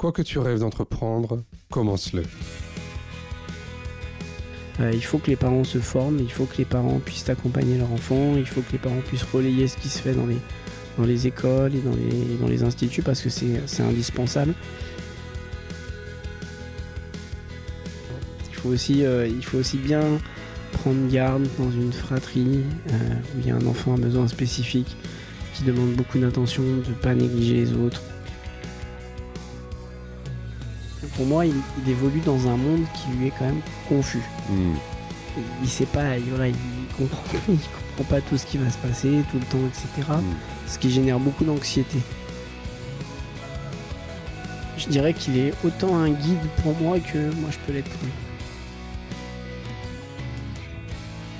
Quoi que tu rêves d'entreprendre, commence-le. Euh, il faut que les parents se forment, il faut que les parents puissent accompagner leur enfant, il faut que les parents puissent relayer ce qui se fait dans les, dans les écoles et dans les, dans les instituts parce que c'est indispensable. Il faut, aussi, euh, il faut aussi bien prendre garde dans une fratrie euh, où il y a un enfant à besoin spécifique qui demande beaucoup d'attention, de ne pas négliger les autres. Pour moi, il, évolue dans un monde qui lui est quand même confus. Hmm. Il sait pas, il, comprend, comprend pas tout ce qui va se passer tout le temps, etc. Hmm. Ce qui génère beaucoup d'anxiété. Je dirais qu'il est autant un guide pour moi que moi je peux l'être pour lui.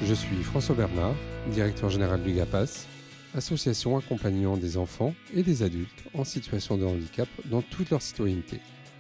Je suis François Bernard, directeur général du GAPAS, association accompagnant des enfants et des adultes en situation de handicap dans toute leur citoyenneté.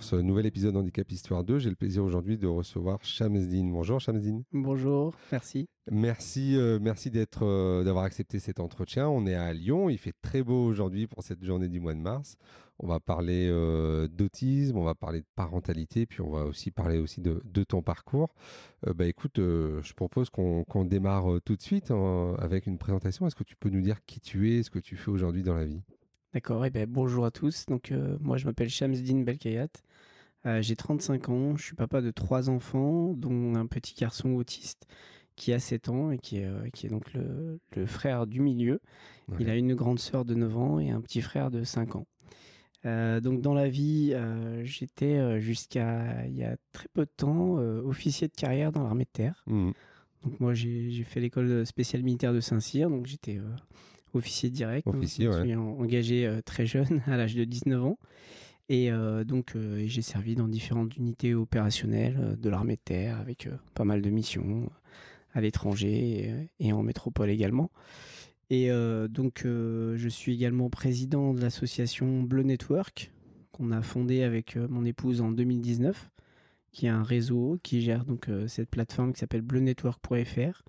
Pour ce nouvel épisode Handicap Histoire 2. J'ai le plaisir aujourd'hui de recevoir Shamsdine. Bonjour Shamsdine. Bonjour, merci. Merci, euh, merci d'être, euh, d'avoir accepté cet entretien. On est à Lyon, il fait très beau aujourd'hui pour cette journée du mois de mars. On va parler euh, d'autisme, on va parler de parentalité, puis on va aussi parler aussi de, ton parcours. bah écoute, je propose qu'on, démarre tout de suite hein, avec une présentation. Est-ce que tu peux nous dire qui tu es, ce que tu fais aujourd'hui dans la vie? D'accord, eh ben, bonjour à tous. Donc, euh, moi, je m'appelle Shamsdin Belkayat. Euh, j'ai 35 ans, je suis papa de trois enfants, dont un petit garçon autiste qui a 7 ans et qui est, euh, qui est donc le, frère du milieu. Il a une grande sœur de 9 ans et un petit frère de 5 ans. donc dans la vie, j'étais jusqu'à il y a très peu de temps officier de carrière dans l'armée de terre. Mmh. Donc moi j'ai fait l'école spéciale militaire de Saint-Cyr, donc j'étais officier direct. Officier, je suis engagé euh, très jeune, à l'âge de 19 ans. Et euh, donc, euh, j'ai servi dans différentes unités opérationnelles de l'armée de terre, avec pas mal de missions à l'étranger et, en métropole également. Et donc, je suis également président de l'association Bleu Network, qu'on a fondée avec mon épouse en 2019, qui est un réseau qui gère donc cette plateforme qui s'appelle bleunetwork.fr,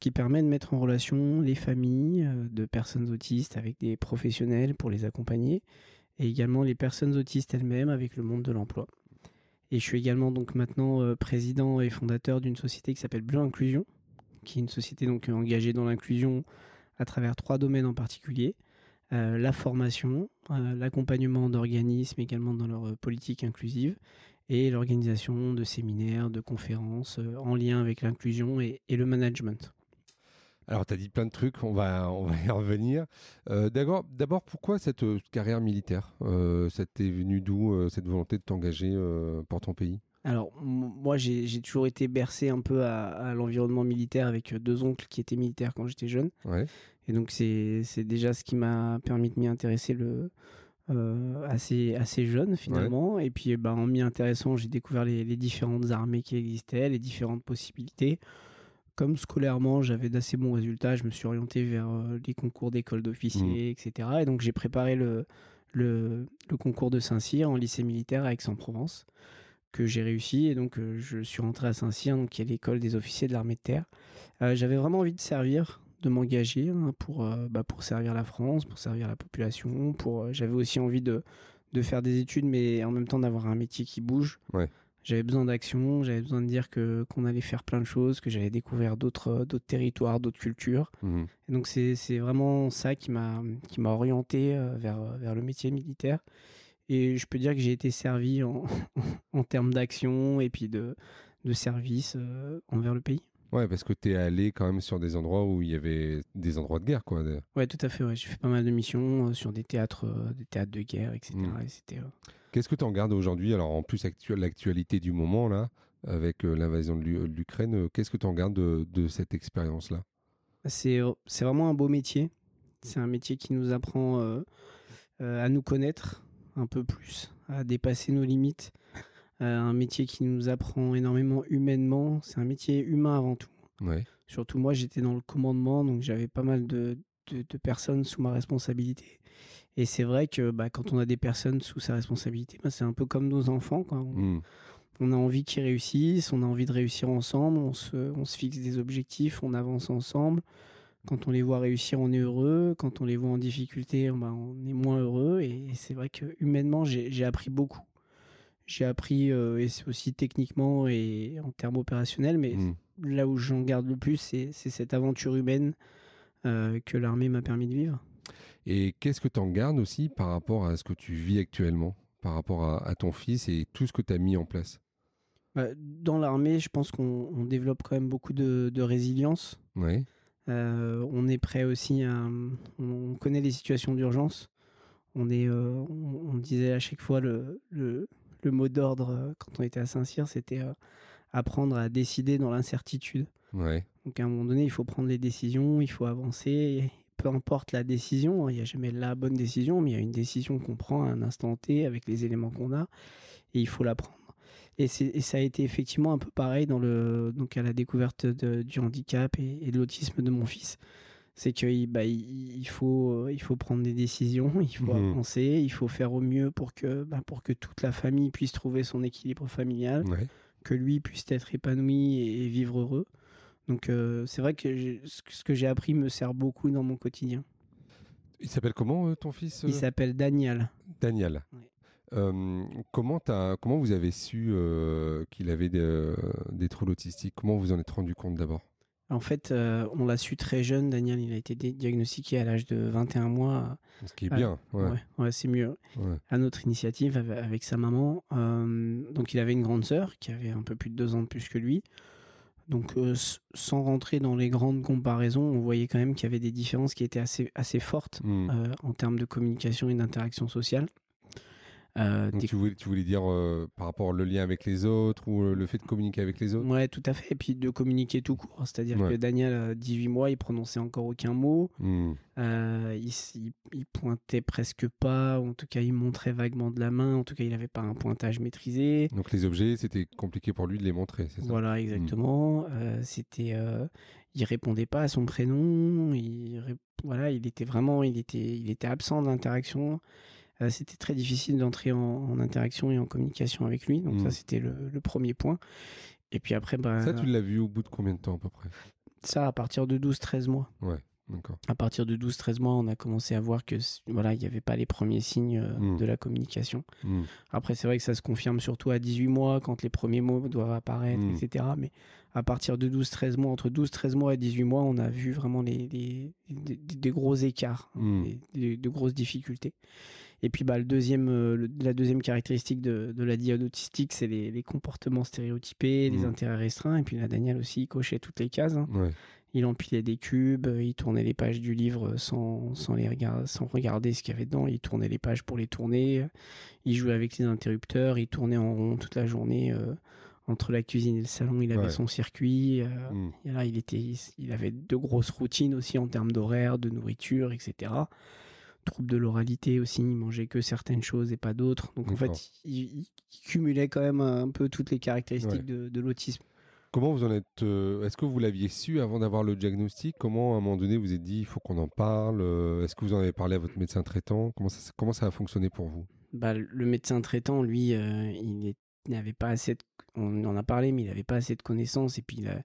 qui permet de mettre en relation les familles euh, de personnes autistes avec des professionnels pour les accompagner et également les personnes autistes elles-mêmes avec le monde de l'emploi. Et je suis également donc maintenant euh, président et fondateur d'une société qui s'appelle Bleu Inclusion, qui est une société donc engagée dans l'inclusion à travers trois domaines en particulier euh, la formation, l'accompagnement d'organismes également dans leur politique inclusive et l'organisation de séminaires, de conférences en lien avec l'inclusion et, le management. Alors, tu as dit plein de trucs, on va, on va y revenir. Euh, D'abord, pourquoi cette euh, carrière militaire? Euh, Ça t'est venu d'où, euh, cette volonté de t'engager pour ton pays? Alors, moi, j'ai toujours été bercé un peu à, l'environnement militaire avec deux oncles qui étaient militaires quand j'étais jeune. Et donc, c'est déjà ce qui m'a permis de m'y intéresser le, assez, assez jeune, finalement. Et puis, ben, en m'y intéressant, j'ai découvert les, les, différentes armées qui existaient, les différentes possibilités comme scolairement j'avais d'assez bons résultats, je me suis orienté vers euh, les concours d'école d'officiers, mmh. etc. Et donc j'ai préparé le, le, concours de Saint-Cyr en lycée militaire à Aix-en-Provence, que j'ai réussi. Et donc euh, je suis rentré à Saint-Cyr, qui est l'école des officiers de l'armée de terre. Euh, j'avais vraiment envie de servir, de m'engager hein, pour, bah, pour servir la France, pour servir la population. Pour, j'avais aussi envie de, de faire des études, mais en même temps d'avoir un métier qui bouge. Ouais j'avais besoin d'action, j'avais besoin de dire que qu'on allait faire plein de choses, que j'allais découvrir d'autres d'autres territoires, d'autres cultures. Mhm. Et donc c'est vraiment ça qui m'a qui m'a orienté euh, vers vers le métier militaire. Et je peux dire que j'ai été servi en, en termes d'action et puis de de service euh, envers le pays. Ouais, parce que tu es allé quand même sur des endroits où il y avait des endroits de guerre, quoi. Ouais, tout à fait. Ouais. J'ai fait pas mal de missions euh, sur des théâtres, des théâtres de guerre, etc. Et c'était Qu'est-ce que tu en gardes aujourd'hui Alors, en plus, l'actualité du moment, là, avec euh, l'invasion de l'Ukraine, euh, qu'est-ce que tu en gardes de, cette expérience-là? Euh, C'est vraiment un beau métier. C'est un métier qui nous apprend à nous connaître un peu plus, à dépasser nos limites, un métier qui nous apprend énormément humainement. C'est un métier humain avant tout. Surtout moi, j'étais dans le commandement, donc j'avais pas mal de, de, personnes sous ma responsabilité. Et c'est vrai que bah, quand on a des personnes sous sa responsabilité, bah, c'est un peu comme nos enfants. Quoi. On, mmh. a envie qu'ils réussissent, on a envie de réussir ensemble, on se, on se fixe des objectifs, on avance ensemble. Quand on les voit réussir, on est heureux. Quand on les voit en difficulté, bah, on est moins heureux. Et, c'est vrai que humainement, j'ai appris beaucoup. J'ai appris, euh, et c'est aussi techniquement et en termes opérationnels, mais mmh. là où j'en garde le plus, c'est cette aventure humaine que l'armée m'a permis de vivre. Et qu'est-ce que tu en gardes aussi par rapport à ce que tu vis actuellement, par rapport à, ton fils et tout ce que tu as mis en place? Bah, Dans l'armée, je pense qu'on développe quand même beaucoup de, résilience. Oui. Euh, on est prêt aussi à. On connaît les situations d'urgence. On, est, on, disait à chaque fois le, le le mot d'ordre euh, quand on était à Saint-Cyr, c'était euh, apprendre à décider dans l'incertitude. Donc à un moment donné, il faut prendre les décisions, il faut avancer. peu importe la décision, hein, il n'y a jamais la bonne décision, mais il y a une décision qu'on prend à un instant T avec les éléments qu'on a, et il faut la prendre. Et, ça a été effectivement un peu pareil dans le, donc à la découverte du handicap et de l'autisme de mon fils c'est qu'il bah, il, faut, il faut prendre des décisions, il faut mmh. avancer, il faut faire au mieux pour que, bah, pour que toute la famille puisse trouver son équilibre familial, que lui puisse être épanoui et, vivre heureux. Donc euh, c'est vrai que ce que j'ai appris me sert beaucoup dans mon quotidien. Il s'appelle comment euh, ton fils Il euh s'appelle Daniel. Daniel. comment, as, comment vous avez su qu'il avait des, des troubles autistiques? Comment vous en êtes rendu compte d'abord? En fait, on l'a su très jeune. Daniel, il a été diagnostiqué à l'âge de 21 mois. Ce qui est bien. Ouais, c'est mieux. À notre initiative, avec, sa maman. Donc, il avait une grande sœur qui avait un peu plus de deux ans de plus que lui. Donc, euh, sans rentrer dans les grandes comparaisons, on voyait quand même qu'il y avait des différences qui étaient assez, assez fortes hmm. en termes de communication et d'interaction sociale. Euh, tu, voulais, tu voulais dire euh, par rapport au lien avec les autres ou euh, le fait de communiquer avec les autres? Ouais, tout à fait. Et puis de communiquer tout court. C'est-à-dire que Daniel, à 18 mois, il prononçait encore aucun mot. Hmm. il, il, pointait presque pas. En tout cas, il montrait vaguement de la main. En tout cas, il n'avait pas un pointage maîtrisé. Donc les objets, c'était compliqué pour lui de les montrer, c'est ça? Voilà, hmm. exactement. c'était, il répondait pas à son prénom. Il, voilà, il était vraiment, il était, il était absent de l'interaction. Euh, c'était très difficile d'entrer en, interaction et en communication avec lui. Donc ça, mm. c'était le, premier point. Et puis après, bah, ça, tu l'as vu au bout de combien de temps à peu près? Ça, à partir de 12-13 mois. Ouais. D'accord. À partir de 12-13 mois, on a commencé à voir que voilà, il n'y avait pas les premiers signes euh, mm. de la communication. Mm. Après, c'est vrai que ça se confirme surtout à 18 mois, quand les premiers mots doivent apparaître, etc. Mais à partir de 12-13 mois, entre 12-13 mois et 18 mois, on a vu vraiment les, des gros écarts, de grosses difficultés. Et puis bah, le deuxième, euh, la deuxième caractéristique de, de la diode autistique, c'est les, les, comportements stéréotypés, les mmh. intérêts restreints. Et puis là, Daniel aussi, il cochait toutes les cases. Hein. Il empilait des cubes, il tournait les pages du livre sans, sans, les regarder, sans regarder ce qu'il y avait dedans. Il tournait les pages pour les tourner. Il jouait avec les interrupteurs. Il tournait en rond toute la journée. Euh, entre la cuisine et le salon, il avait son circuit. Euh, mmh. et là, il, était, il avait de grosses routines aussi en termes d'horaire, de nourriture, etc trouble de l'oralité aussi, il mangeait que certaines choses et pas d'autres. Donc en fait, il, cumulait quand même un peu toutes les caractéristiques de, l'autisme. Comment vous en êtes euh, Est-ce que vous l'aviez su avant d'avoir le diagnostic? Comment à un moment donné vous êtes dit il faut qu'on en parle euh, Est-ce que vous en avez parlé à votre médecin traitant? Comment ça, comment ça a fonctionné pour vous? Bah, Le médecin traitant, lui, euh, il n'avait pas assez de... On en a parlé, mais il n'avait pas assez de connaissances. Et puis, il,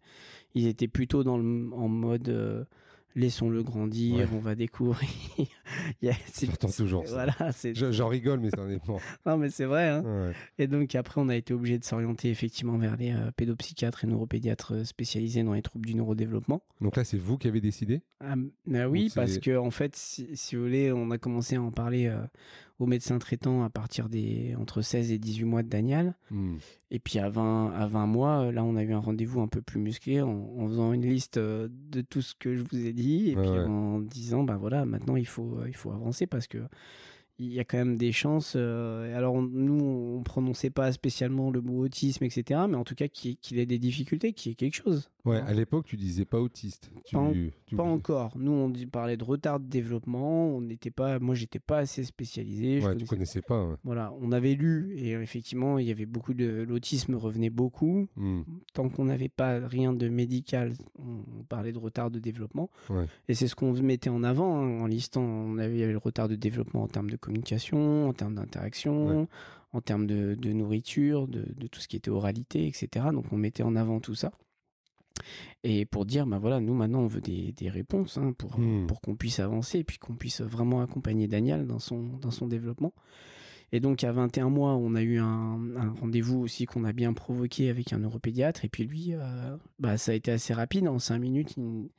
il était plutôt dans le, en mode laissons-le grandir, on va découvrir. J'entends toujours ça. Voilà, J'en rigole, mais ça en est non, mais c'est vrai. Hein. Et donc après, on a été obligé de s'orienter effectivement vers les euh, pédopsychiatres et neuropédiatres euh, spécialisés dans les troubles du neurodéveloppement. Donc là, c'est vous qui avez décidé? Ah, bah Oui, parce que en fait, si, vous voulez, on a commencé à en parler euh, au médecin traitant à partir des entre 16 et 18 mois de Daniel. Hmm. Et puis à 20, à 20 mois, euh, là, on a eu un rendez-vous un peu plus musclé en, faisant une liste euh, de tout ce que je vous ai dit et puis en disant, bah voilà, maintenant il faut, euh, il faut avancer parce que il y a quand même des chances. alors nous, on prononçait pas spécialement le mot autisme, etc. Mais en tout cas, qu'il ait des difficultés, qu'il y ait quelque chose. Ouais, à l'époque, tu disais pas autiste. pas, encore. Nous, on parlait de retard de développement. On n'était pas, moi, j'étais pas assez spécialisé. Je ouais, tu connaissais pas. Voilà, on avait lu et effectivement, il y avait beaucoup de l'autisme revenait beaucoup. Hmm. Tant qu'on n'avait pas rien de médical, on parlait de retard de développement. Et c'est ce qu'on mettait en avant hein, en listant. On avait, il y avait le retard de développement en termes de communication, en termes d'interaction, en termes de, nourriture, de, de, tout ce qui était oralité, etc. Donc on mettait en avant tout ça. Et pour dire, bah voilà, nous maintenant on veut des, des réponses hein, pour, hmm. pour qu'on puisse avancer et puis qu'on puisse vraiment accompagner Daniel dans son, dans son développement. Et donc à 21 mois, on a eu un, rendez-vous aussi qu'on a bien provoqué avec un neuropédiatre. Et puis lui, euh, bah, ça a été assez rapide. En 5 minutes, il,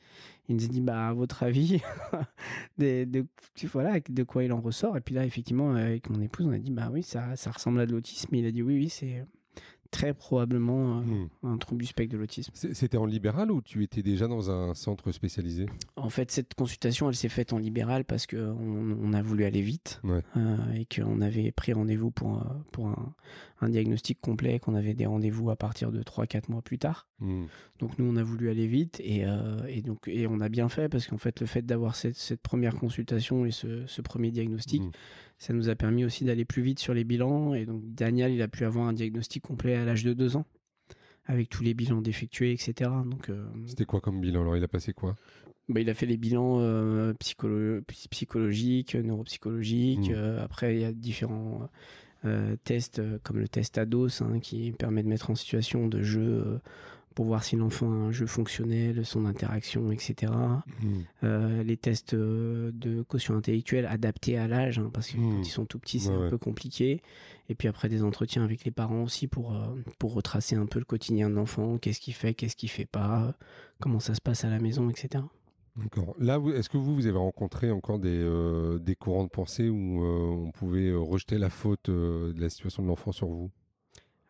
nous a dit, bah, à votre avis, de, voilà, de quoi il en ressort? Et puis là, effectivement, avec mon épouse, on a dit, bah oui, ça ressemble à de l'autisme. Il a dit, oui, oui, c'est très probablement euh, hmm. un trouble du spectre de l'autisme. C'était en libéral ou tu étais déjà dans un centre spécialisé? En fait, cette consultation, elle s'est faite en libéral parce qu'on on a voulu aller vite euh, et qu'on avait pris rendez-vous pour, pour un, un diagnostic complet, qu'on avait des rendez-vous à partir de 3-4 mois plus tard. Hmm. Donc nous, on a voulu aller vite et, et, donc, et on a bien fait parce qu'en fait, le fait d'avoir cette, cette, première consultation et ce, ce premier diagnostic, hmm ça nous a permis aussi d'aller plus vite sur les bilans. Et donc, Daniel, il a pu avoir un diagnostic complet à l'âge de deux ans, avec tous les bilans défectués, etc. Donc, euh, C'était quoi comme bilan Alors, il a passé quoi? Bah, Il a fait les bilans euh, psychologiques, neuropsychologiques. Mmh. Euh, après, il y a différents tests, comme le test ADOS, hein, qui permet de mettre en situation de jeu pour voir si l'enfant a un jeu fonctionnel, son interaction, etc. Mmh. Euh, les tests euh, de quotient intellectuel adaptés à l'âge, hein, parce que quand mmh. ils sont tout petits, c'est un peu compliqué. Et puis après, des entretiens avec les parents aussi pour, euh, pour retracer un peu le quotidien de l'enfant, qu'est-ce qu'il fait, qu'est-ce qu'il fait pas, comment ça se passe à la maison, etc. D'accord. Là, est-ce que vous, vous avez rencontré encore des, des courants de pensée où on pouvait rejeter la faute de la situation de l'enfant sur vous?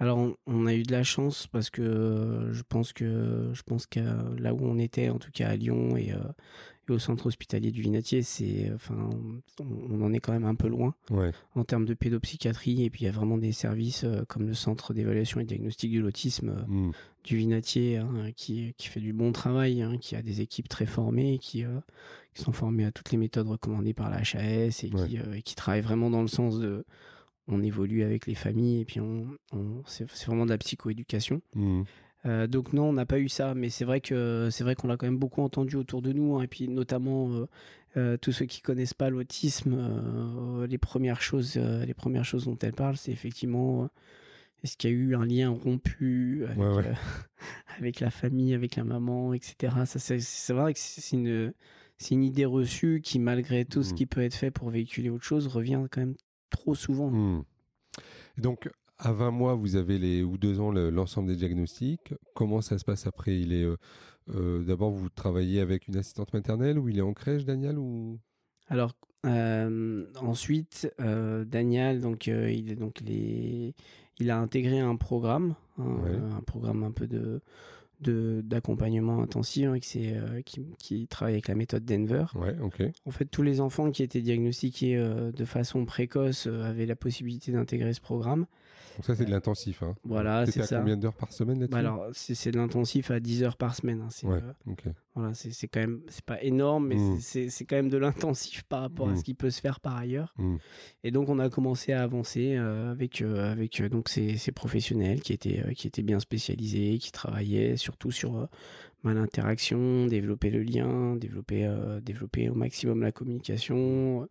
Alors, on, a eu de la chance parce que euh, je pense que je pense que là où on était, en tout cas à Lyon et, euh, au centre hospitalier du Vinatier, c'est enfin on, en est quand même un peu loin en termes de pédopsychiatrie. Et puis il y a vraiment des services euh, comme le centre d'évaluation et diagnostic de l'autisme mmh. du Vinatier hein, qui, qui fait du bon travail, hein, qui a des équipes très formées, qui qui sont formées à toutes les méthodes recommandées par la HAS et qui, et qui travaillent vraiment dans le sens de on évolue avec les familles et puis on, c'est vraiment de la psychoéducation. Mmh. Euh, donc non, on n'a pas eu ça, mais c'est vrai que c'est vrai qu'on l'a quand même beaucoup entendu autour de nous, hein, et puis notamment euh, euh, tous ceux qui connaissent pas l'autisme, les premières choses, les premières choses dont elle parle, c'est effectivement est-ce qu'il y a eu un lien rompu avec, la famille, avec la maman, etc. Ça, c'est vrai que c'est une c'est une idée reçue qui, malgré tout ce mmh. qui peut être fait pour véhiculer autre chose, revient quand même trop souvent. Hmm. Donc, à 20 mois, vous avez les, ou deux ans l'ensemble des diagnostics. Comment ça se passe après? Il est euh, euh, D'abord, vous travaillez avec une assistante maternelle ou il est en crèche, Daniel ou... Alors, euh, ensuite, Daniel, donc, il, est, donc il a intégré un programme, hein, un programme un peu de d'accompagnement intensif hein, qui, qui, travaille avec la méthode Denver. Ouais, En fait, tous les enfants qui étaient diagnostiqués euh, de façon précoce euh, avaient la possibilité d'intégrer ce programme. Donc ça, c'est de l'intensif. Hein. Voilà, c'est ça. combien d'heures par semaine bah Alors, c'est de l'intensif à 10 heures par semaine. Hein. C'est euh, voilà, c'est quand même, c'est pas énorme, mais mmh. c'est quand même de l'intensif par rapport à mmh. ce qui peut se faire par ailleurs. Mmh. Et donc, on a commencé à avancer euh, avec euh, avec donc ces, ces, professionnels qui étaient qui étaient bien spécialisés, qui travaillaient surtout sur bah, l'interaction, développer le lien, développer développer au maximum la communication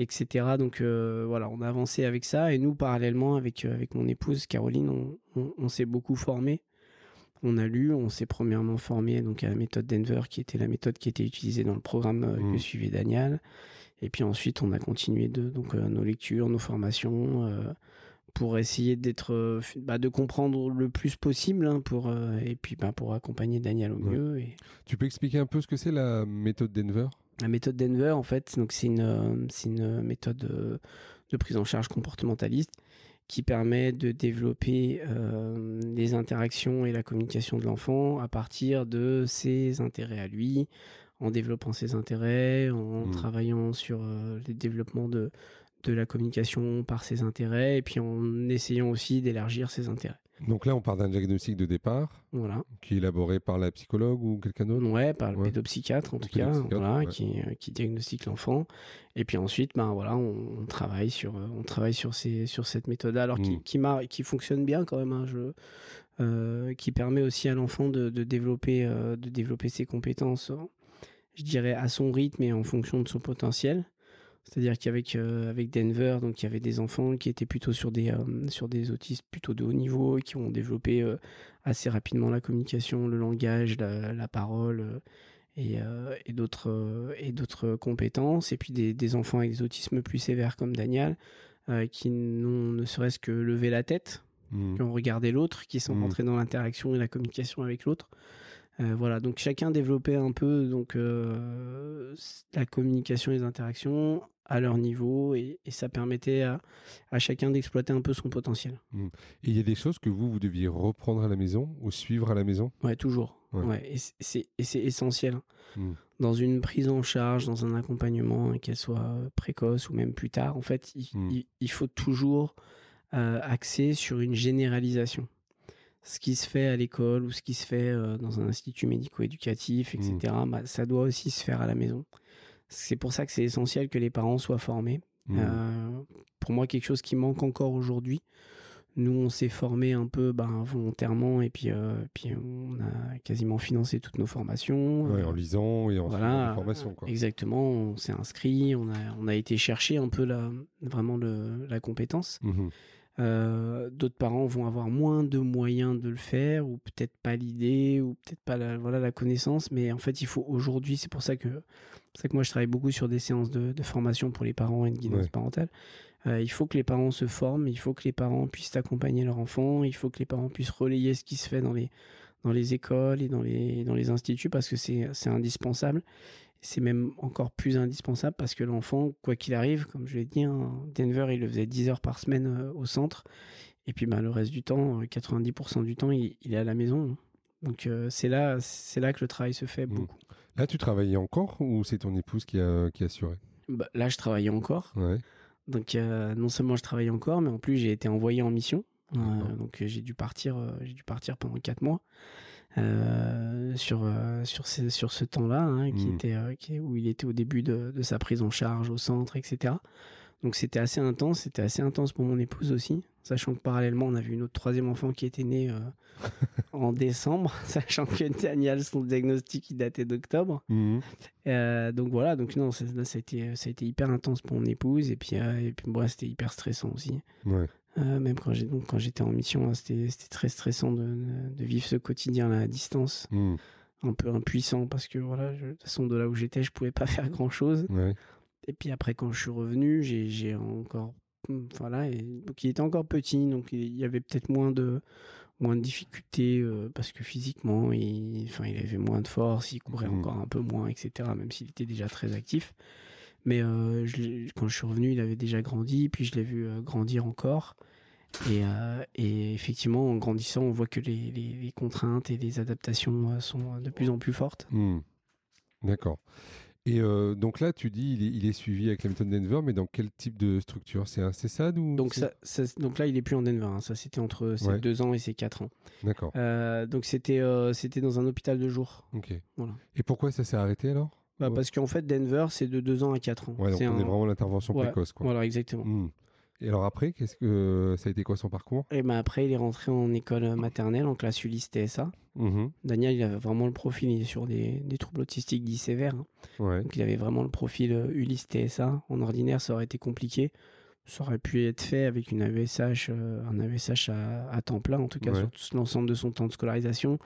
etc. Donc euh, voilà, on a avancé avec ça. Et nous, parallèlement, avec, euh, avec mon épouse Caroline, on, s'est beaucoup formé. On a lu, on s'est premièrement formé donc, à la méthode Denver, qui était la méthode qui était utilisée dans le programme euh, que mmh. suivait Daniel. Et puis ensuite, on a continué de, donc, nos lectures, nos formations, pour essayer d'être, bah, de comprendre le plus possible, hein, pour, et puis bah, pour accompagner Daniel au mieux. Et... Tu peux expliquer un peu ce que c'est la méthode Denver? La méthode Denver, en fait, donc c'est une, euh, une méthode euh, de, prise en charge comportementaliste qui permet de développer euh, les interactions et la communication de l'enfant à partir de ses intérêts à lui, en développant ses intérêts, en mmh. travaillant sur le développement de, de la communication par ses intérêts, et puis en essayant aussi d'élargir ses intérêts. Donc là, on part d'un diagnostic de départ, voilà. qui est élaboré par la psychologue ou quelqu'un d'autre? Ouais, par le pédopsychiatre en tout cas, voilà, qui, qui, diagnostique l'enfant. Et puis ensuite, ben voilà, on, travaille sur, on travaille sur ces, sur cette méthode alors qui, hmm. qui, qui, fonctionne bien quand même. Hein, je, qui permet aussi à l'enfant de, de, développer, de développer ses compétences, je dirais à son rythme et en fonction de son potentiel. C'est-à-dire qu'avec euh, avec Denver, donc il y avait des enfants qui étaient plutôt sur des euh, sur des autistes plutôt de haut niveau et qui ont développé euh, assez rapidement la communication, le langage, la, parole et, et d'autres et d'autres compétences. Et puis des, des, enfants avec des autismes plus sévères comme Daniel, qui n'ont ne serait-ce que levé la tête, mmh. qui ont regardé l'autre, qui sont mmh. rentrés dans l'interaction et la communication avec l'autre. Voilà, donc chacun développait un peu donc la communication et les interactions à leur niveau et, ça permettait à, chacun d'exploiter un peu son potentiel. Mmh. Et il y a des choses que vous, vous deviez reprendre à la maison ou suivre à la maison? Ouais, toujours. Ouais. Et c'est essentiel. Hein. Mmh. Dans une prise en charge, dans un accompagnement, qu'elle soit précoce ou même plus tard, en fait, il, mmh. faut toujours euh, axer sur une généralisation. Ce qui se fait à l'école ou ce qui se fait euh, dans un institut médico-éducatif, etc., bah, ça doit aussi se faire à la maison. C'est pour ça que c'est essentiel que les parents soient formés. Mmh. Euh, pour moi, quelque chose qui manque encore aujourd'hui. Nous, on s'est formés un peu ben, volontairement et puis, euh, puis on a quasiment financé toutes nos formations. en lisant et en voilà, nos formations. Exactement, on s'est inscrit, on a, on a été chercher un peu la, vraiment le, la compétence. Mmh euh, d'autres parents vont avoir moins de moyens de le faire, ou peut-être pas l'idée, ou peut-être pas la, voilà, la connaissance. Mais en fait, il faut aujourd'hui, c'est pour ça que c'est que moi je travaille beaucoup sur des séances de, formation pour les parents et de guidance parentale. Euh, il faut que les parents se forment, il faut que les parents puissent accompagner leur enfant, il faut que les parents puissent relayer ce qui se fait dans les, dans les écoles et dans les, dans les instituts parce que c'est indispensable. C'est même encore plus indispensable parce que l'enfant, quoi qu'il arrive, comme je l'ai dit, hein, Denver, il le faisait 10 heures par semaine euh, au centre. Et puis bah, le reste du temps, 90% euh, du temps, il, est à la maison. Donc c'est là, là que le travail se fait mmh. beaucoup. Là, tu travaillais encore ou c'est ton épouse qui a, qui assuré? Bah, Là, je travaillais encore. Donc, euh, non seulement je travaillais encore, mais en plus, j'ai été envoyé en mission. Euh, donc, j'ai dû partir, euh, j'ai dû partir pendant 4 mois. Sur, sur, ce, sur ce temps-là, hein, qui hmm. était, où il était au début de, de, sa prise en charge au centre, etc. Donc c'était assez intense, c'était assez intense pour mon épouse aussi, sachant que parallèlement on avait une autre troisième enfant qui était née euh, en décembre, sachant que Daniel son diagnostic il datait d'octobre. Euh, donc voilà, donc non, ça, ça, a été, ça a été hyper intense pour mon épouse et puis, euh, et puis moi c'était hyper stressant aussi. Même quand j'ai donc quand j'étais en mission, hein, c'était très stressant de, de, vivre ce quotidien à distance. Mhm. Un peu impuissant parce que voilà, de toute façon de là où j'étais, je pouvais pas faire grand chose. Et puis après, quand je suis revenu, j'ai encore. Hmm, voilà, et, donc il était encore petit, donc il y avait peut-être moins de, moins de difficultés euh, parce que physiquement, il, enfin, il avait moins de force, il courait mmh. encore un peu moins, etc., même s'il était déjà très actif. Mais euh, quand je suis revenu, il avait déjà grandi, puis je l'ai vu euh, grandir encore. Et, et, effectivement, en grandissant, on voit que les, les, contraintes et les adaptations sont de plus en plus fortes. Mmh. D'accord. Et euh, donc là, tu dis, il est, suivi avec la méthode Denver, mais dans quel type de structure? C'est un CESAD ou donc, ça, donc là, il est plus en Denver. Hein. Ça, c'était entre ses deux ans et ses quatre ans. D'accord. Euh, donc c'était euh, c'était dans un hôpital de jour. Ok. Et pourquoi ça s'est arrêté alors? Bah, Parce qu'en fait, Denver, c'est de deux ans à quatre ans. Ouais, donc on est vraiment l'intervention précoce. Quoi. Voilà, exactement. Hmm. Et alors après, qu'est-ce que ça a été quoi son parcours? Et ben après, il est rentré en école maternelle, en classe Ulysse TSA. Mmh Daniel, il avait vraiment le profil, il est sur des, des troubles autistiques dits sévères. Hein. Donc il avait vraiment le profil euh, Ulysse TSA. En ordinaire, ça aurait été compliqué. Ça aurait pu être fait avec une AESH, euh, un AESH à, temps plein, en tout cas sur l'ensemble de son temps de scolarisation.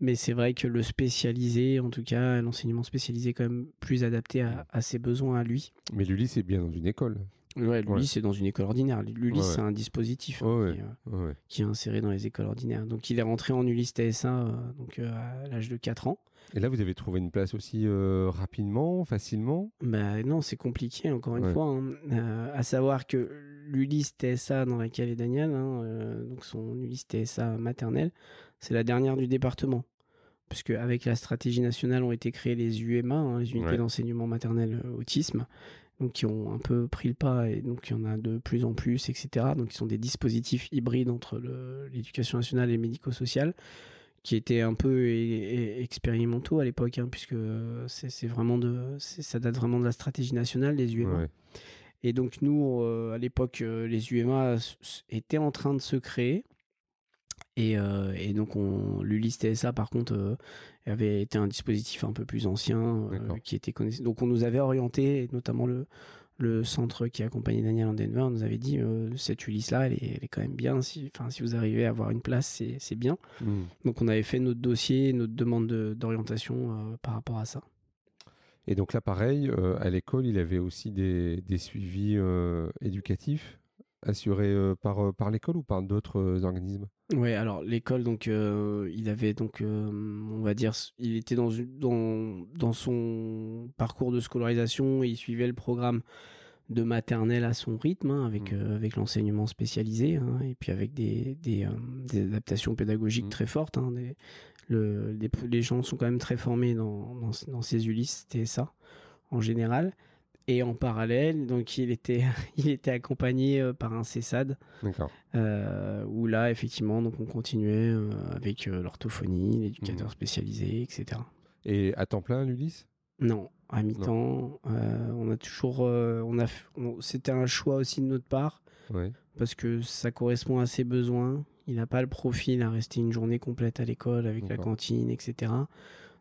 Mais c'est vrai que le spécialisé, en tout cas, l'enseignement spécialisé, est quand même plus adapté à, à ses besoins à lui. Mais l'Ulysse c'est bien dans une école. Ouais, l'ULIS, c'est dans une école ordinaire. L'ULIS, c'est un dispositif hein, euh, qui, est inséré dans les écoles ordinaires. Donc, il est rentré en ULIS TSA euh, donc, euh, à l'âge de 4 ans. Et là, vous avez trouvé une place aussi rapidement, facilement? Bah, Non, c'est compliqué, encore une fois. Hein. à savoir que l'ULIS TSA dans laquelle est Daniel, hein, donc son ULIS TSA maternelle, c'est la dernière du département puisque avec la stratégie nationale ont été créées les UMA, les unités d'enseignement maternel autisme, donc qui ont un peu pris le pas et donc il y en a de plus en plus, etc. Donc ils sont des dispositifs hybrides entre l'éducation nationale et le médico-social qui étaient un peu expérimentaux à l'époque, hein, puisque c'est vraiment de, ça date vraiment de la stratégie nationale des UMA. Et donc nous, euh, à l'époque, euh, les UMA étaient en train de se créer. Et, euh, et donc l'Ulysse TSA, par contre, avait été un dispositif un peu plus ancien, qui était connaissé. Donc on nous avait orienté, notamment le, le centre qui accompagnait Daniel en Denver nous avait dit cette Ulysse là elle est, quand même bien. Si, si vous arrivez à avoir une place c'est bien. Mmh. donc on avait fait notre dossier notre demande d'orientation par rapport à ça. Et donc là, pareil, euh, à l'école, il avait aussi des, suivis euh, éducatifs assurés euh, par, par l'école ou par d'autres organismes? Oui, alors l'école, donc, il avait donc, on va dire, il était dans, dans, dans son parcours de scolarisation, il suivait le programme de maternelle à son rythme, hein, avec, mmh. avec l'enseignement spécialisé, hein, et puis avec des, des, adaptations pédagogiques mmh. très fortes, hein, des, le, les, gens sont quand même très formés dans, dans, ces Ulysses TSA en général. Et en parallèle, donc il était, il était accompagné euh, par un CESAD. Euh, où là, effectivement, donc on continuait euh, avec l'orthophonie, l'éducateur mmh. spécialisé, etc. Et à temps plein, l'Ulysse Non, à mi-temps. on a toujours. on a, c'était un choix aussi de notre part. Parce que ça correspond à ses besoins. Il n'a pas le profil à rester une journée complète à l'école avec la cantine, etc.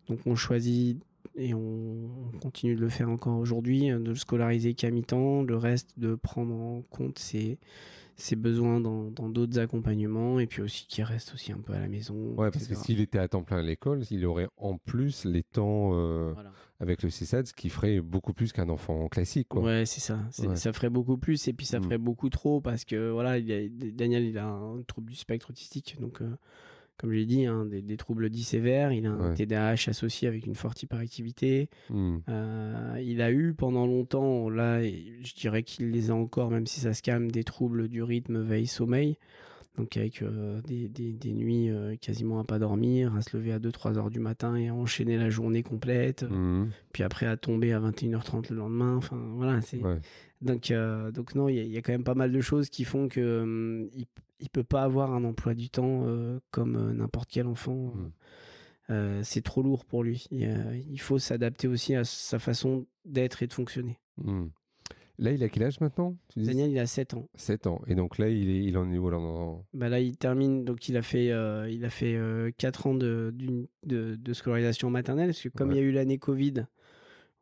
Donc on choisit et on continue de le faire encore aujourd'hui, de le scolariser qu'à mi-temps, le reste de prendre en compte ses, ses besoins dans d'autres accompagnements et puis aussi qu'il reste aussi un peu à la maison. Ouais, parce que s'il était à temps plein à l'école, il aurait en plus les temps euh, avec le CSAD, ce qui ferait beaucoup plus qu'un enfant classique. Quoi. Ouais, c'est ça. Ça ferait beaucoup plus et puis ça mm. ferait beaucoup trop parce que voilà, Daniel, il a un trouble du spectre autistique, donc. Euh, comme je l'ai dit, hein, des, troubles dits sévères. Il a un TDAH associé avec une forte hyperactivité. Hmm. Euh, il a eu pendant longtemps, là, je dirais qu'il les a encore, même si ça se calme, des troubles du rythme veille-sommeil. Donc avec euh, des, des, nuits euh, quasiment à pas dormir, à se lever à 2-3 heures du matin et à enchaîner la journée complète. Hmm. Puis après à tomber à 21h30 le lendemain. Enfin voilà, c'est... Donc, donc non, il y, a quand même pas mal de choses qui font que hum, il peut pas avoir un emploi du temps euh, comme euh, n'importe quel enfant. Mmh. Euh, c'est trop lourd pour lui. Il, faut s'adapter aussi à sa façon d'être et de fonctionner. Mmh. Là, il a quel âge maintenant Daniel, il a 7 ans. 7 ans. Et donc là, il, est, il en est où là, bah là, il termine. Donc, il a fait, il a fait 4 ans de, de, de, scolarisation maternelle. Parce que comme il y a eu l'année Covid,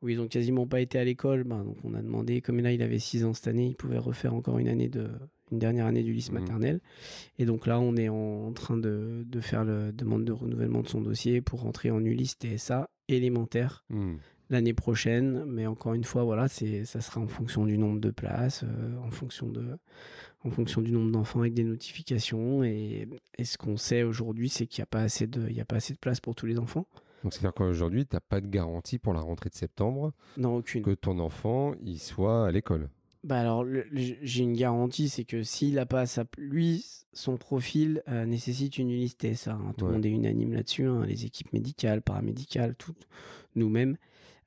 où ils ont quasiment pas été à l'école, bah, donc on a demandé, comme là, il avait 6 ans cette année, il pouvait refaire encore une année de, une dernière année du lycée mmh. maternel. Et donc là, on est en, train de, faire la demande de renouvellement de son dossier pour rentrer en Ulysse TSA élémentaire mmh. l'année prochaine. Mais encore une fois, voilà, c'est, ça sera en fonction du nombre de places, euh, en, fonction de, en fonction du nombre d'enfants avec des notifications. Et, ce qu'on sait aujourd'hui, c'est qu'il n'y a, pas assez de, il y a pas assez de place pour tous les enfants. Donc c'est-à-dire qu'aujourd'hui, tu n'as pas de garantie pour la rentrée de septembre Non, aucune. que ton enfant il soit à l'école bah alors, j'ai une garantie, c'est que s'il a pas sa, lui, son profil euh, nécessite une Ulysse TSA. Hein. Tout le monde est unanime là-dessus, hein. les équipes médicales, paramédicales, nous-mêmes.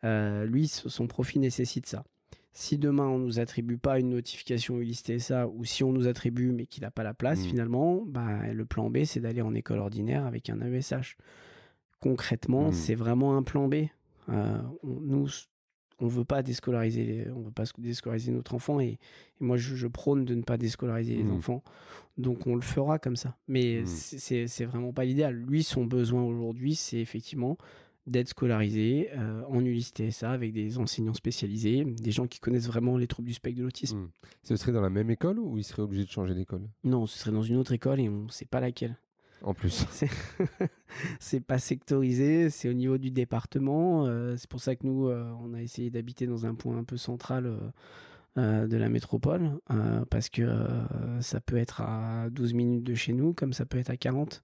Euh, lui, son profil nécessite ça. Si demain on nous attribue pas une notification Ulysse TSA ou si on nous attribue mais qu'il n'a pas la place, mmh. finalement, bah, le plan B, c'est d'aller en école ordinaire avec un AESH. Concrètement, mmh. c'est vraiment un plan B. Euh, nous, on veut pas déscolariser, on veut pas déscolariser notre enfant et, moi je, prône de ne pas déscolariser les mmh. enfants. Donc on le fera comme ça. Mais mmh. c'est vraiment pas l'idéal. Lui, son besoin aujourd'hui, c'est effectivement d'être scolarisé euh, en Ulysse TSA avec des enseignants spécialisés, des gens qui connaissent vraiment les troubles du spectre de l'autisme. Mmh. Ce serait dans la même école ou il serait obligé de changer d'école? Non, ce serait dans une autre école et on ne sait pas laquelle en plus. C'est pas sectorisé, c'est au niveau du département. Euh, c'est pour ça que nous, euh, on a essayé d'habiter dans un point un peu central euh, de la métropole, parce que ça peut être à 12 minutes de chez nous, comme ça peut être à 40.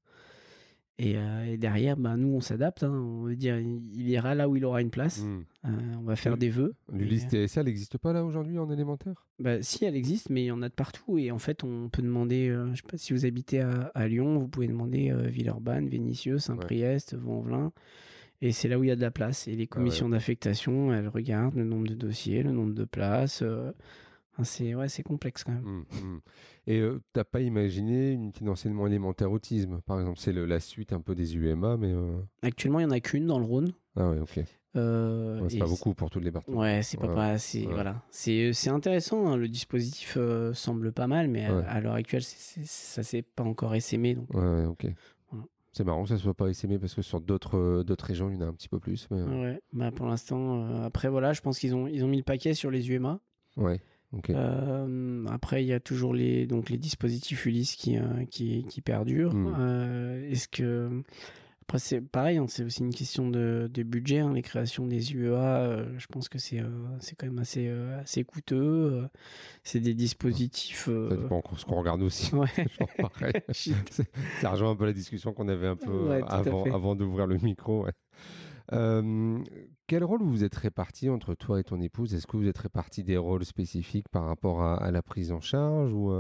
Euh, et, derrière, bah, nous, on s'adapte. Hein. On veut dire, il ira là où il aura une place. Hmm. Euh, on va faire des vœux. L'Ulysse TSA, elle n'existe pas là aujourd'hui en élémentaire? Bah, Si, elle existe, mais il y en a de partout. Et en fait, on peut demander, euh, je sais pas si vous habitez à, Lyon, vous pouvez demander Villeurbanne, Vénissieux, Saint-Priest, ouais. Et c'est là où il y a de la place. Et les ah commissions d'affectation, elles regardent le nombre de dossiers, le nombre de places. C'est ouais, c'est complexe quand même. Mmh, mmh. Et tu t'as pas imaginé une unité d'enseignement élémentaire autisme, par exemple? C'est la suite un peu des UMA, mais... Actuellement, il y en a qu'une dans le Rhône. Ah ouais, ok. Euh, c'est pas beaucoup pour tous les départements. Ouais, c'est pas, assez. Voilà. C'est intéressant, hein, le dispositif euh, semble pas mal, mais à, l'heure actuelle, ça s'est pas encore essaimé. Donc... Ouais, ok. C'est marrant que ça soit pas essaimé parce que sur d'autres euh, d'autres régions, il y en a un petit peu plus. Mais... Ouais, bah pour l'instant, après, voilà, je pense qu'ils ont, ils ont mis le paquet sur les UMA. Ouais. Après, il y a toujours les, donc, les dispositifs Ulysse qui, qui, qui perdurent. Hmm. Est-ce que après, c'est pareil, hein, c'est aussi une question de, budget. Hein, les créations des UEA, euh, je pense que c'est euh, c'est quand même assez, euh, assez coûteux. c'est des dispositifs. Ça dépend ce qu'on regarde aussi. Ouais. ça rejoint un peu la discussion qu'on avait un peu avant, avant d'ouvrir le micro. Quel rôle vous êtes réparti entre toi et ton épouse? Est-ce que vous êtes réparti des rôles spécifiques par rapport à, à la prise en charge ou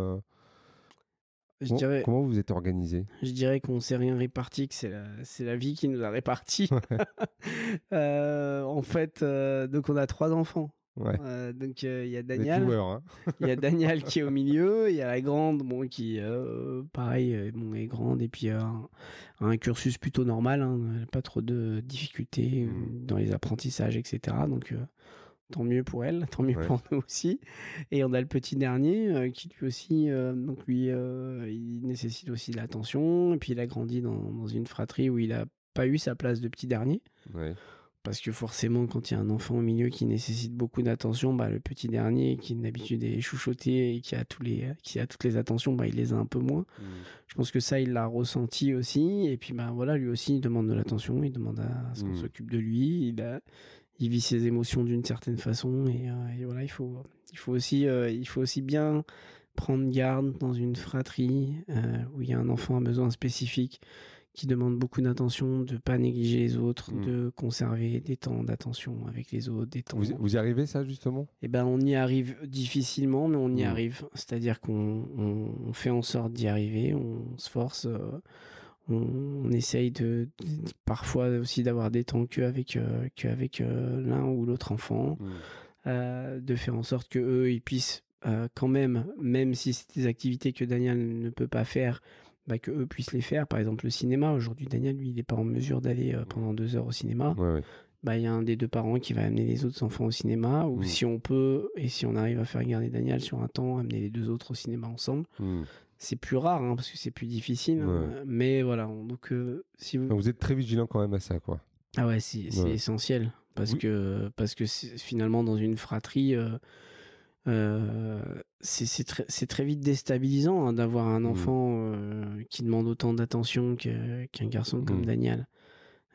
comment, vous êtes organisé? Je dirais qu'on s'est rien réparti, que c'est la, la, vie qui nous a réparti. Euh, en fait, euh, donc on a trois enfants. Euh, donc il y a Daniel, hein. il y a Daniel qui est au milieu, il y a la grande, bon qui pareil, bon est grande et puis un cursus plutôt normal, hein, pas trop de difficultés mmh. dans les apprentissages, etc. Donc tant mieux pour elle, tant mieux pour nous aussi. Et on a le petit dernier euh, qui lui aussi, euh, donc lui, euh, il nécessite aussi de l'attention. Et puis il a grandi dans, dans, une fratrie où il n'a pas eu sa place de petit dernier. Parce que forcément, quand il y a un enfant au milieu qui nécessite beaucoup d'attention, bah, le petit dernier qui d'habitude est chouchauté et qui a, tous les, qui a toutes les attentions, bah, il les a un peu moins. Mmh. Je pense que ça, il l'a ressenti aussi. Et puis bah, voilà, lui aussi, il demande de l'attention, il demande à ce qu'on mmh. s'occupe de lui. Il a, il vit ses émotions d'une certaine façon et, euh, voilà il faut il faut aussi euh, il faut aussi bien prendre garde dans une fratrie euh, où il y a un enfant à besoin spécifique qui demande beaucoup d'attention, de pas négliger les autres, hmm. de conserver des temps d'attention avec les autres, des temps. Vous, y arrivez ça justement? Eh ben on y arrive difficilement, mais on y hmm. arrive. C'est-à-dire qu'on on, fait en sorte d'y arriver, on se force on, essaye de, parfois aussi d'avoir des temps qu'avec euh, qu'avec euh, l'un ou l'autre enfant, mmh. euh, de faire en sorte que eux ils puissent quand même, même si c'est des activités que Daniel ne peut pas faire, bah, que eux puissent les faire. Par exemple le cinéma. Aujourd'hui Daniel lui il n'est pas en mesure d'aller pendant deux heures au cinéma. Bah, il y a un des deux parents qui va amener les autres enfants au cinéma, ou mmh. si on peut, et si on arrive à faire garder Daniel sur un temps, amener les deux autres au cinéma ensemble. Mmh c'est plus rare hein, parce que c'est plus difficile. Hein. Mais voilà, donc euh, si vous... vous êtes très vigilant quand même à ça, quoi. Ah ouais, c'est essentiel parce que parce que finalement dans une fratrie, euh, euh, c'est très, très vite déstabilisant hein, d'avoir un mmh. enfant qui demande autant d'attention qu'un garçon comme mmh. Daniel.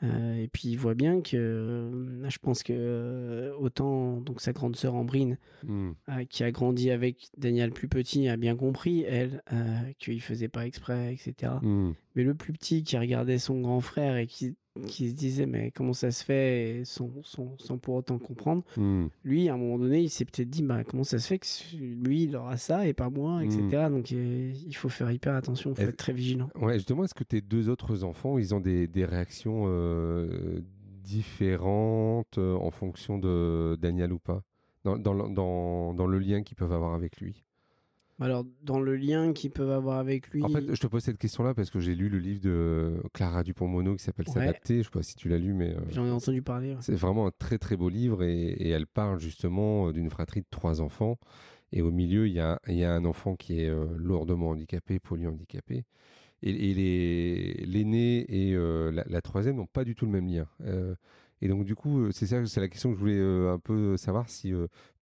Euh, et puis il voit bien que euh, je pense que euh, autant donc sa grande sœur Ambrine mmh. qui a grandi avec Daniel plus petit a bien compris elle qu'il faisait pas exprès etc mmh. Mais le plus petit qui regardait son grand frère et qui qui se disait mais comment ça se fait sans, sans, sans pour autant comprendre hmm. lui à un moment donné il s'est peut-être dit bah comment ça se fait que lui il aura ça et pas moi etc hmm. donc il faut faire hyper attention il faut être très vigilant ouais justement est-ce que tes deux autres enfants ils ont des, des réactions euh, différentes euh, en fonction de Daniel ou pas? Dans, dans, dans, dans le lien qu'ils peuvent avoir avec lui alors, dans le lien qu'ils peuvent avoir avec lui. En fait, je te pose cette question-là parce que j'ai lu le livre de Clara Dupont-Mono qui s'appelle S'adapter. Je sais pas si tu l'as lu, mais. Euh, J'en ai entendu parler. C'est vraiment un très très beau livre et, elle parle justement euh, d'une fratrie de trois enfants. Et au milieu, il y a, y a un enfant qui est euh, lourdement handicapé, polyhandicapé. Et, et l'aîné et la, la, troisième n'ont pas du tout le même lien. Et donc, du coup, c'est ça, c'est la question que je voulais un peu savoir si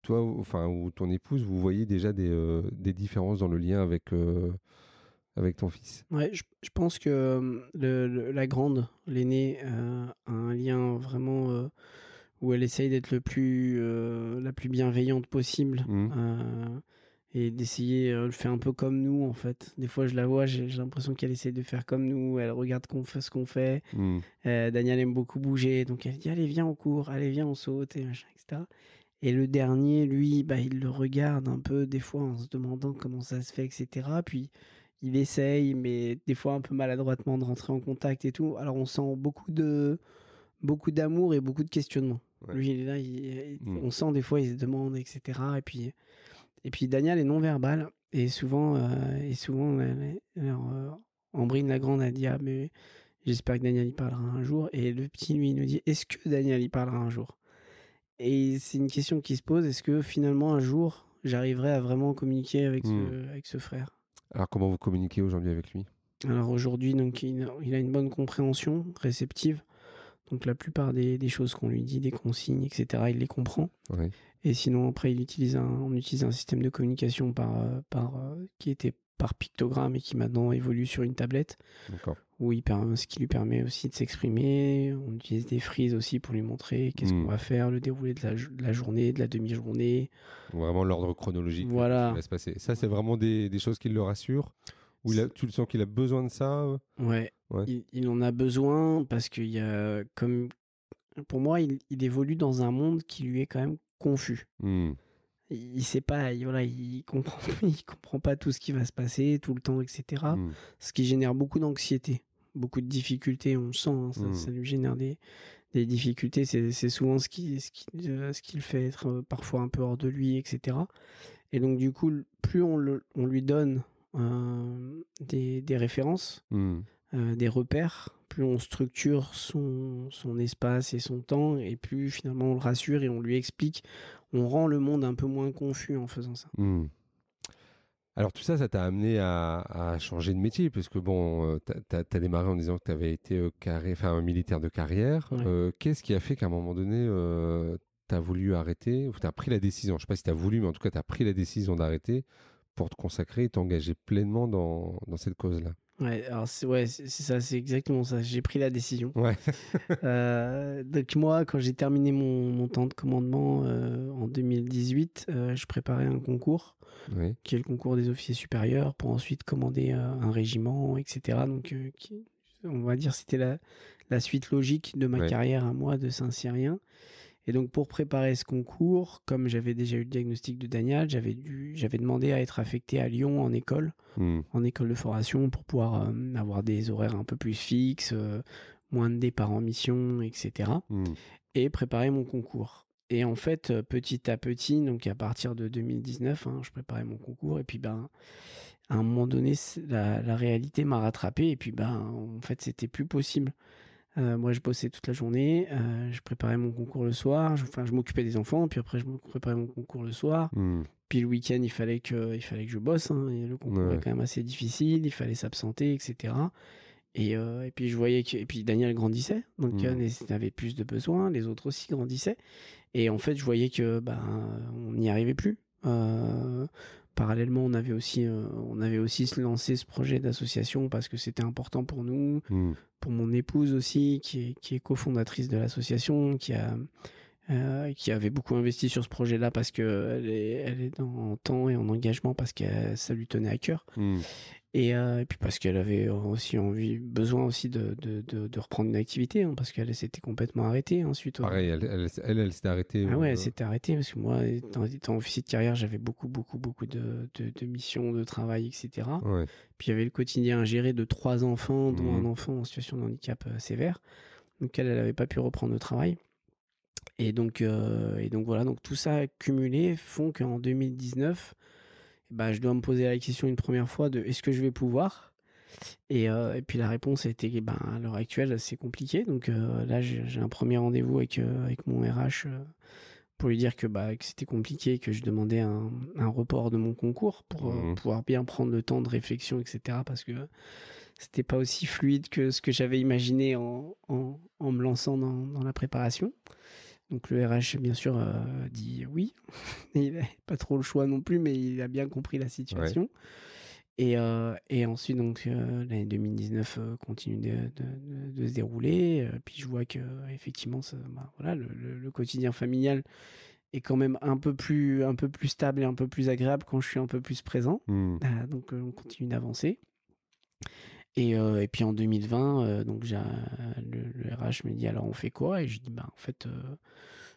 toi, enfin, ou ton épouse, vous voyez déjà des, des différences dans le lien avec, avec ton fils? Ouais, je, je pense que le, la grande, l'aînée, a un lien vraiment où elle essaye d'être le plus, la plus bienveillante possible. Mmh et d'essayer de faire un peu comme nous en fait. Des fois je la vois, j'ai l'impression qu'elle essaie de faire comme nous, elle regarde qu'on fait ce qu'on fait. Mmh. Euh, Daniel aime beaucoup bouger, donc elle dit allez viens on court, allez viens on saute et machin, etc. Et le dernier, lui, bah, il le regarde un peu des fois en se demandant comment ça se fait, etc. Puis il essaye, mais des fois un peu maladroitement de rentrer en contact et tout. Alors on sent beaucoup de beaucoup d'amour et beaucoup de questionnement. Lui, il est là, mm. on sent des fois, il se demande, etc. Et puis, et puis Daniel est non-verbal. Et souvent, euh, et souvent alors, euh, Ambrine la grande a dit Ah, mais j'espère que Daniel y parlera un jour. Et le petit, lui, il nous dit Est-ce que Daniel y parlera un jour? Et c'est une question qui se pose Est-ce que finalement, un jour, j'arriverai à vraiment communiquer avec, ce, hmm. avec ce frère? Alors, comment vous communiquez aujourd'hui avec lui? Alors, aujourd'hui, donc, il, a une bonne compréhension, réceptive. Donc, la plupart des, des choses qu'on lui dit, des consignes, etc., il les comprend. Et sinon, après, il utilise un, on utilise un système de communication par, euh, par, euh, qui était par pictogramme et qui maintenant évolue sur une tablette. Où il ce qui lui permet aussi de s'exprimer. On utilise des frises aussi pour lui montrer qu'est-ce qu'on hmm. va faire, le déroulé de la, de la journée, de la demi-journée. Vraiment l'ordre chronologique voilà. va se passer. Ça, c'est vraiment des, des, choses qui le rassurent. Ou tu le sens qu'il a besoin de ça euh? Ouais, Il, il, en a besoin parce qu'il y a comme pour moi, il, il, évolue dans un monde qui lui est quand même confus. Hmm. Il, sait pas, il, voilà, il comprend, il comprend pas tout ce qui va se passer tout le temps, etc. Hmm. Ce qui génère beaucoup d'anxiété, beaucoup de difficultés. On le sent, hein, hmm. ça, lui génère des, des difficultés. C'est souvent ce qui, ce qui, euh, ce qui le fait être euh, parfois un peu hors de lui, etc. Et donc du coup, plus on, le, on lui donne euh, des, des, références, des repères, plus on structure son, son, espace et son temps, et plus finalement on le rassure et on lui explique, on rend le monde un peu moins confus en faisant ça. Hmm. Alors tout ça, ça t'a amené à, changer de métier, parce que bon, euh, tu as, démarré en disant que tu avais été euh, carré, enfin, un militaire de carrière. Euh, qu'est-ce qui a fait qu'à un moment donné, tu as voulu arrêter, ou tu as pris la décision, je ne sais pas si tu as voulu, mais en tout cas, tu as pris la décision d'arrêter pour te consacrer et t'engager pleinement dans, dans cette cause-là Ouais, alors c'est ouais, c'est ça, c'est exactement ça. J'ai pris la décision. Ouais. euh, donc moi, quand j'ai terminé mon, mon, temps de commandement euh, en 2018, euh, je préparais un concours, qui est le concours des officiers supérieurs, pour ensuite commander un régiment, etc. Donc, qui, on va dire, c'était la, la suite logique de ma carrière à moi de Saint-Cyrien. Et donc pour préparer ce concours, comme j'avais déjà eu le diagnostic de Daniel, j'avais j'avais demandé à être affecté à Lyon en école, hmm. en école de formation, pour pouvoir euh, avoir des horaires un peu plus fixes, euh, moins de départs en mission, etc. Hmm. Et préparer mon concours. Et en fait, euh, petit à petit, donc à partir de 2019, hein, je préparais mon concours, et puis ben, à un moment donné, la, la réalité m'a rattrapé, et puis ben, en fait, c'était plus possible. Euh, moi, je bossais toute la journée, euh, je préparais mon concours le soir, je, enfin, je m'occupais des enfants, puis après, je préparais mon concours le soir. Hmm. Puis le week-end, il fallait que, il fallait que je bosse. Hein, et le concours est quand même assez difficile, il fallait s'absenter, etc. Et, euh, et, puis je voyais que, et puis Daniel grandissait, donc mmh. il avait plus de besoins, les autres aussi grandissaient. Et en fait, je voyais que ben, on n'y arrivait plus. Euh, parallèlement, on avait aussi, euh, on avait aussi lancé ce projet d'association parce que c'était important pour nous, hmm. pour mon épouse aussi, qui est, qui est cofondatrice de l'association, qui a, euh, qui avait beaucoup investi sur ce projet-là parce que elle est, elle est en temps et en engagement parce que ça lui tenait à cœur. Hmm. Euh, et, puis parce qu'elle avait aussi envie, besoin aussi de, de, de, reprendre une activité, hein, parce qu'elle s'était complètement arrêtée ensuite. Pareil, elle, elle, elle, s'était arrêtée. Ah ouais, elle s'était arrêtée parce que moi, étant, étant officier de carrière, j'avais beaucoup, beaucoup, beaucoup de, de, missions, de travail, etc. Puis il y avait le quotidien à gérer de trois enfants, dont mmh. un enfant en situation de handicap euh, sévère. Donc elle, elle n'avait pas pu reprendre le travail. Et donc, euh, et donc voilà, donc tout ça cumulé font qu'en 2019, bah, je dois me poser la question une première fois de est-ce que je vais pouvoir? Et, euh, et, puis la réponse a été ben, à l'heure actuelle c'est compliqué donc euh, là j'ai un premier rendez-vous avec, avec mon RH pour lui dire que, bah, que c'était compliqué que je demandais un, un, report de mon concours pour mmh. pouvoir bien prendre le temps de réflexion etc parce que c'était pas aussi fluide que ce que j'avais imaginé en, en, en, me lançant dans, dans la préparation donc le RH, bien sûr, euh, dit oui. il n'a pas trop le choix non plus, mais il a bien compris la situation. Et, euh, et, ensuite, donc euh, l'année 2019 continue de, de, se dérouler. puis je vois que effectivement, ça, bah, voilà, le, le, quotidien familial est quand même un peu plus un peu plus stable et un peu plus agréable quand je suis un peu plus présent. Mmh. donc on continue d'avancer. Et, euh, et, puis en 2020, euh, donc le, le, RH me dit alors on fait quoi? Et je dis bah en fait, euh,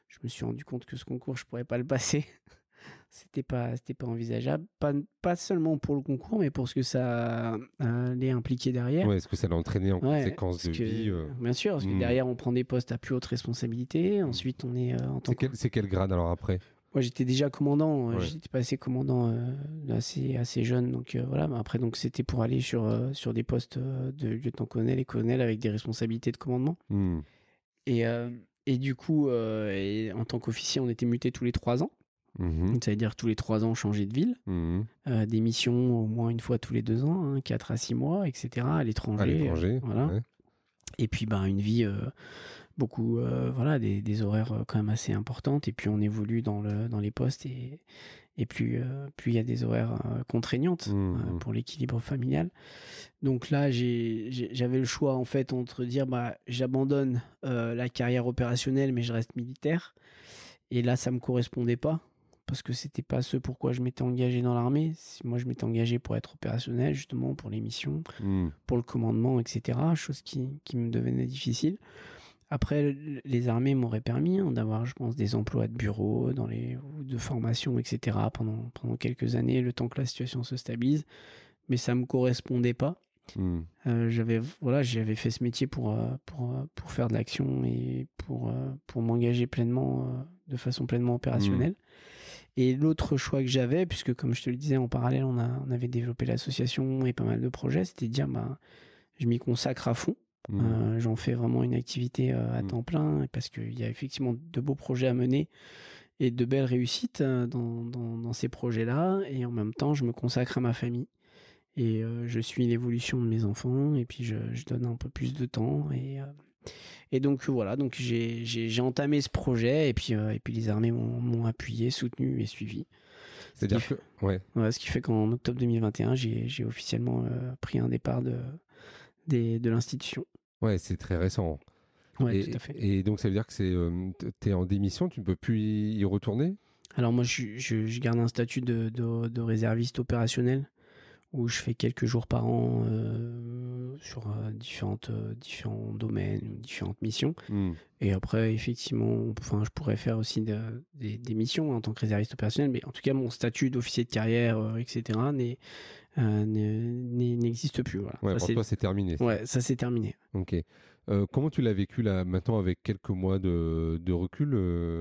je me suis rendu compte que ce concours je pourrais pas le passer. C'était pas c'était pas envisageable. Pas, pas seulement pour le concours mais pour ce que ça allait impliquer derrière. Ouais est-ce que ça l'a entraîné en conséquence de vie bien sûr parce que hmm. derrière on prend des postes à plus haute responsabilité. Hmm. ensuite on est en tant c'est quel, grade alors après? Moi j'étais déjà commandant j'étais passé commandant assez assez jeune donc voilà mais après donc c'était pour aller sur sur des postes de lieutenant-colonel et colonel avec des responsabilités de commandement hmm. et et du coup, et en tant qu'officier, on était muté tous les trois ans. Mmh ça veut dire tous les trois ans changer de ville, mmh euh, des missions au moins une fois tous les deux ans, hein, 4 à 6 mois, etc. à l'étranger. voilà. Et puis ben, une vie, euh, beaucoup, euh, voilà, des, des, horaires quand même assez importantes. Et puis on évolue dans, le, dans les postes et, et plus plus il y a des horaires contraignantes mmh pour l'équilibre familial. Donc là, j'avais le choix en fait entre dire bah, j'abandonne la carrière opérationnelle mais je reste militaire. Et là, ça me correspondait pas parce que c'était pas ce pourquoi je m'étais engagé dans l'armée. Moi, je m'étais engagé pour être opérationnel, justement, pour les missions, hmm. pour le commandement, etc. Chose qui, qui, me devenait difficile. Après, les armées m'auraient permis hein, d'avoir, je pense, des emplois de bureau, dans les, de formation, etc. pendant, pendant quelques années, le temps que la situation se stabilise. Mais ça me correspondait pas. Hmm. Euh, j'avais voilà, j'avais fait ce métier pour, euh, pour, euh, pour faire de l'action et pour, pour m'engager pleinement, de façon pleinement opérationnelle. Hmm. Et l'autre choix que j'avais, puisque comme je te le disais, en parallèle, on, a, on avait développé l'association et pas mal de projets, c'était de dire, bah, je m'y consacre à fond. Mmh. Euh, j'en fais vraiment une activité euh, à mmh. temps plein, parce qu'il y a effectivement de beaux projets à mener et de belles réussites euh, dans, dans, dans ces projets-là. Et en même temps, je me consacre à ma famille. Et je suis l'évolution de mes enfants, et puis je, je, donne un peu plus de temps. Et, et donc voilà, donc j'ai entamé ce projet et puis, euh, et puis les armées m'ont appuyé, soutenu et suivi. C'est-à-dire que, ouais. Ce qui fait qu'en octobre 2021, j'ai officiellement euh, pris un départ de, de l'institution. Ouais, c'est très récent. Ouais, tout à fait. Et donc ça veut dire que c'est euh, tu es en démission, tu ne peux plus y retourner? Alors moi, je, je, garde un statut de, de, de réserviste opérationnel où je fais quelques jours par an euh, sur euh, différentes, euh, différents domaines, différentes missions. Hmm. Et après, effectivement, enfin, je pourrais faire aussi des, missions en tant que réserviste opérationnel, mais en tout cas, mon statut d'officier de carrière, etc., n'existe plus. Voilà. Ouais, pour toi, c'est terminé. Ouais, ça c'est terminé. Ok. comment tu l'as vécu là maintenant avec quelques mois de, de recul,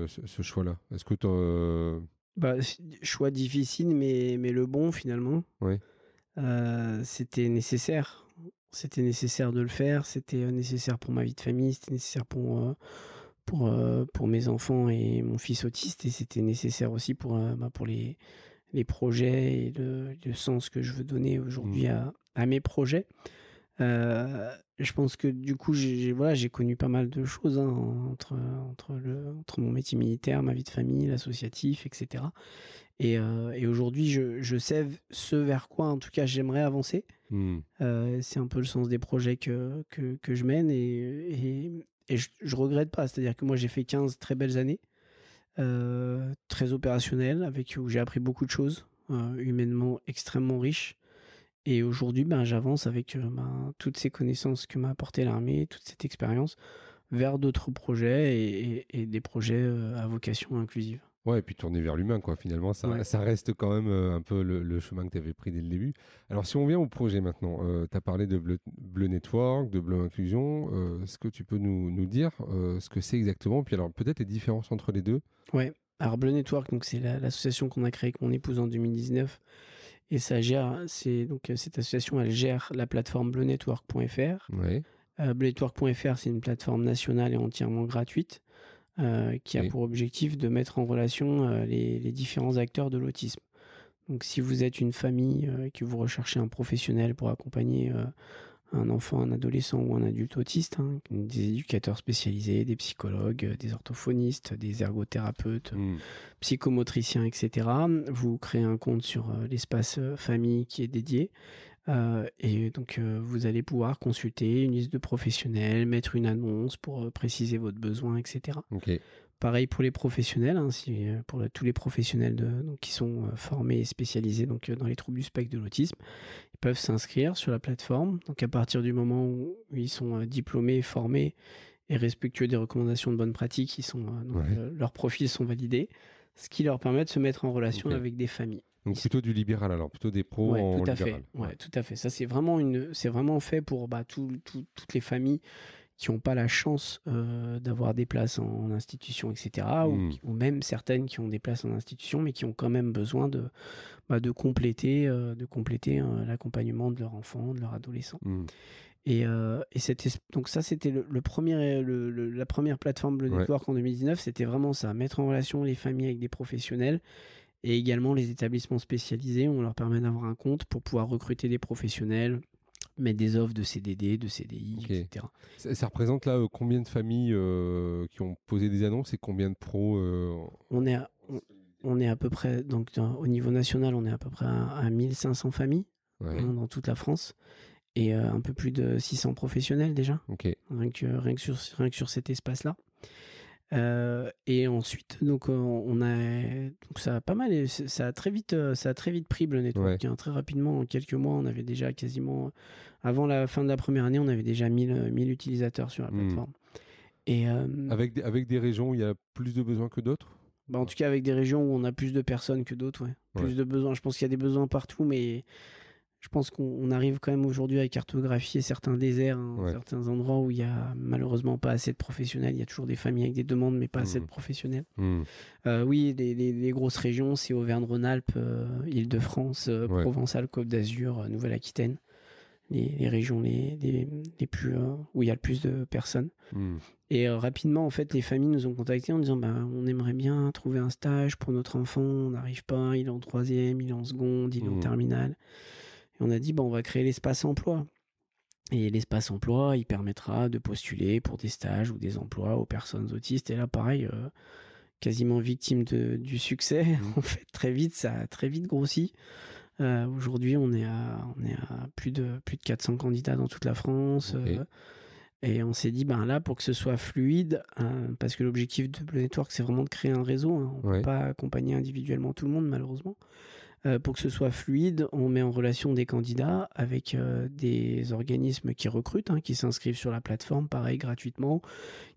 ce, ce choix-là? Est-ce que tu bah, choix difficile, mais, mais le bon finalement. Oui. Euh, c'était nécessaire. C'était nécessaire de le faire. C'était euh, nécessaire pour ma vie de famille. C'était nécessaire pour, euh, pour, pour mes enfants et mon fils autiste. Et c'était nécessaire aussi pour, bah, pour les, les projets et le, le, sens que je veux donner aujourd'hui mmh. à, à, mes projets. je pense que du coup, j'ai voilà, connu pas mal de choses hein, entre, entre, le, entre mon métier militaire, ma vie de famille, l'associatif, etc. Euh, et, aujourd'hui, je, sais ce vers quoi, en tout cas, j'aimerais avancer. Hmm. Euh, c'est un peu le sens des projets que, que, je mène et, et, je, ne regrette pas. C'est-à-dire que moi, j'ai fait 15 très belles années, euh, très opérationnelles, avec, où j'ai appris beaucoup de choses, humainement extrêmement riches. Et aujourd'hui, ben, j'avance avec ben, toutes ces connaissances que m'a apporté l'armée, toute cette expérience, vers d'autres projets et, et des projets à vocation inclusive. Ouais, et puis tourner vers l'humain, quoi. Finalement, ça, ça, reste quand même euh, un peu le, chemin que tu avais pris dès le début. Alors, si on vient au projet maintenant, euh, tu as parlé de Bleu, Network, de Bleu Inclusion. Euh, est-ce que tu peux nous, nous dire ce que c'est exactement? Puis alors, peut-être les différences entre les deux Ouais. Alors, Bleu Network, donc c'est l'association qu'on a créée avec mon épouse en 2019. Et ça gère, c'est donc cette association, elle gère la plateforme bleunetwork.fr. Ouais. bleunetwork.fr, c'est une plateforme nationale et entièrement gratuite euh, qui a pour objectif de mettre en relation euh, les, les, différents acteurs de l'autisme. Donc si vous êtes une famille euh, et que vous recherchez un professionnel pour accompagner un enfant, un adolescent ou un adulte autiste, hein, des éducateurs spécialisés, des psychologues, des orthophonistes, des ergothérapeutes, hmm. psychomotriciens, etc. Vous créez un compte sur l'espace famille qui est dédié euh, et donc, euh, vous allez pouvoir consulter une liste de professionnels, mettre une annonce pour euh, préciser votre besoin, etc. Pareil pour les professionnels, hein, pour tous les professionnels de, donc, qui sont formés et spécialisés donc, dans les troubles du spectre de l'autisme, ils peuvent s'inscrire sur la plateforme. Donc, à partir du moment où ils sont diplômés, formés et respectueux des recommandations de bonne pratique, ils sont, leurs profils sont validés ce qui leur permet de se mettre en relation avec des familles. Donc plutôt du libéral alors, plutôt des pros en tout à libéral. Fait. Ouais, tout à fait. Ça c'est vraiment une, c'est vraiment fait pour bah, toutes les familles qui n'ont pas la chance euh, d'avoir des places en, institution, etc. Hmm. Ou, même certaines qui ont des places en institution, mais qui ont quand même besoin de, bah, de compléter, euh, de compléter euh, l'accompagnement de leur enfant, de leur adolescent. Hmm. Et, et donc ça, c'était le, premier, la première plateforme Bleu Network en 2019. C'était vraiment ça, mettre en relation les familles avec des professionnels et également les établissements spécialisés. On leur permet d'avoir un compte pour pouvoir recruter des professionnels, mettre des offres de CDD, de CDI, etc. Ça, représente là euh, combien de familles euh, qui ont posé des annonces et combien de pros euh, on, est à, on, est à peu près, donc au niveau national, on est à peu près à, 1500 familles hein, dans toute la France et un peu plus de 600 professionnels déjà. Rien, que, rien, que sur, rien que sur cet espace-là. Euh, et ensuite, donc on a, donc ça a pas mal, ça a très vite, ça a très vite pris le network. Hein. très rapidement, en quelques mois, on avait déjà quasiment, avant la fin de la première année, on avait déjà 1000, 1000 utilisateurs sur la hmm. plateforme. Et euh, avec des, avec des régions où il y a plus de besoins que d'autres? Bah en tout cas, avec des régions où on a plus de personnes que d'autres, ouais. Plus de besoins. Je pense qu'il y a des besoins partout, mais je pense qu'on arrive quand même aujourd'hui à cartographier certains déserts, hein, certains endroits où il y a malheureusement pas assez de professionnels. Il y a toujours des familles avec des demandes, mais pas assez de mmh. professionnels. Mmh. Euh, oui, les, grosses régions, c'est Auvergne-Rhône-Alpes, euh, Île-de-France, euh, Provence-Alpes, Côte d'Azur, Nouvelle-Aquitaine. Les, régions les, les, plus où il y a le plus de personnes. Mmh. Et rapidement, en fait, les familles nous ont contactés en disant bah, on aimerait bien trouver un stage pour notre enfant, on n'arrive pas, il est en troisième, il est en seconde, il est en terminale. Et on a dit, bon, on va créer l'espace emploi. Et l'espace emploi, il permettra de postuler pour des stages ou des emplois aux personnes autistes. Et là, pareil, euh, quasiment victime de, du succès. En fait, très vite, ça a très vite grossi. Euh, aujourd'hui, on est à, on est à plus de, plus de 400 candidats dans toute la France. Euh, et on s'est dit, ben là, pour que ce soit fluide, parce que l'objectif de Blue Network, c'est vraiment de créer un réseau. Hein. on ne peut pas accompagner individuellement tout le monde, malheureusement. Euh, pour que ce soit fluide, on met en relation des candidats avec euh, des organismes qui recrutent, hein, qui s'inscrivent sur la plateforme, pareil, gratuitement,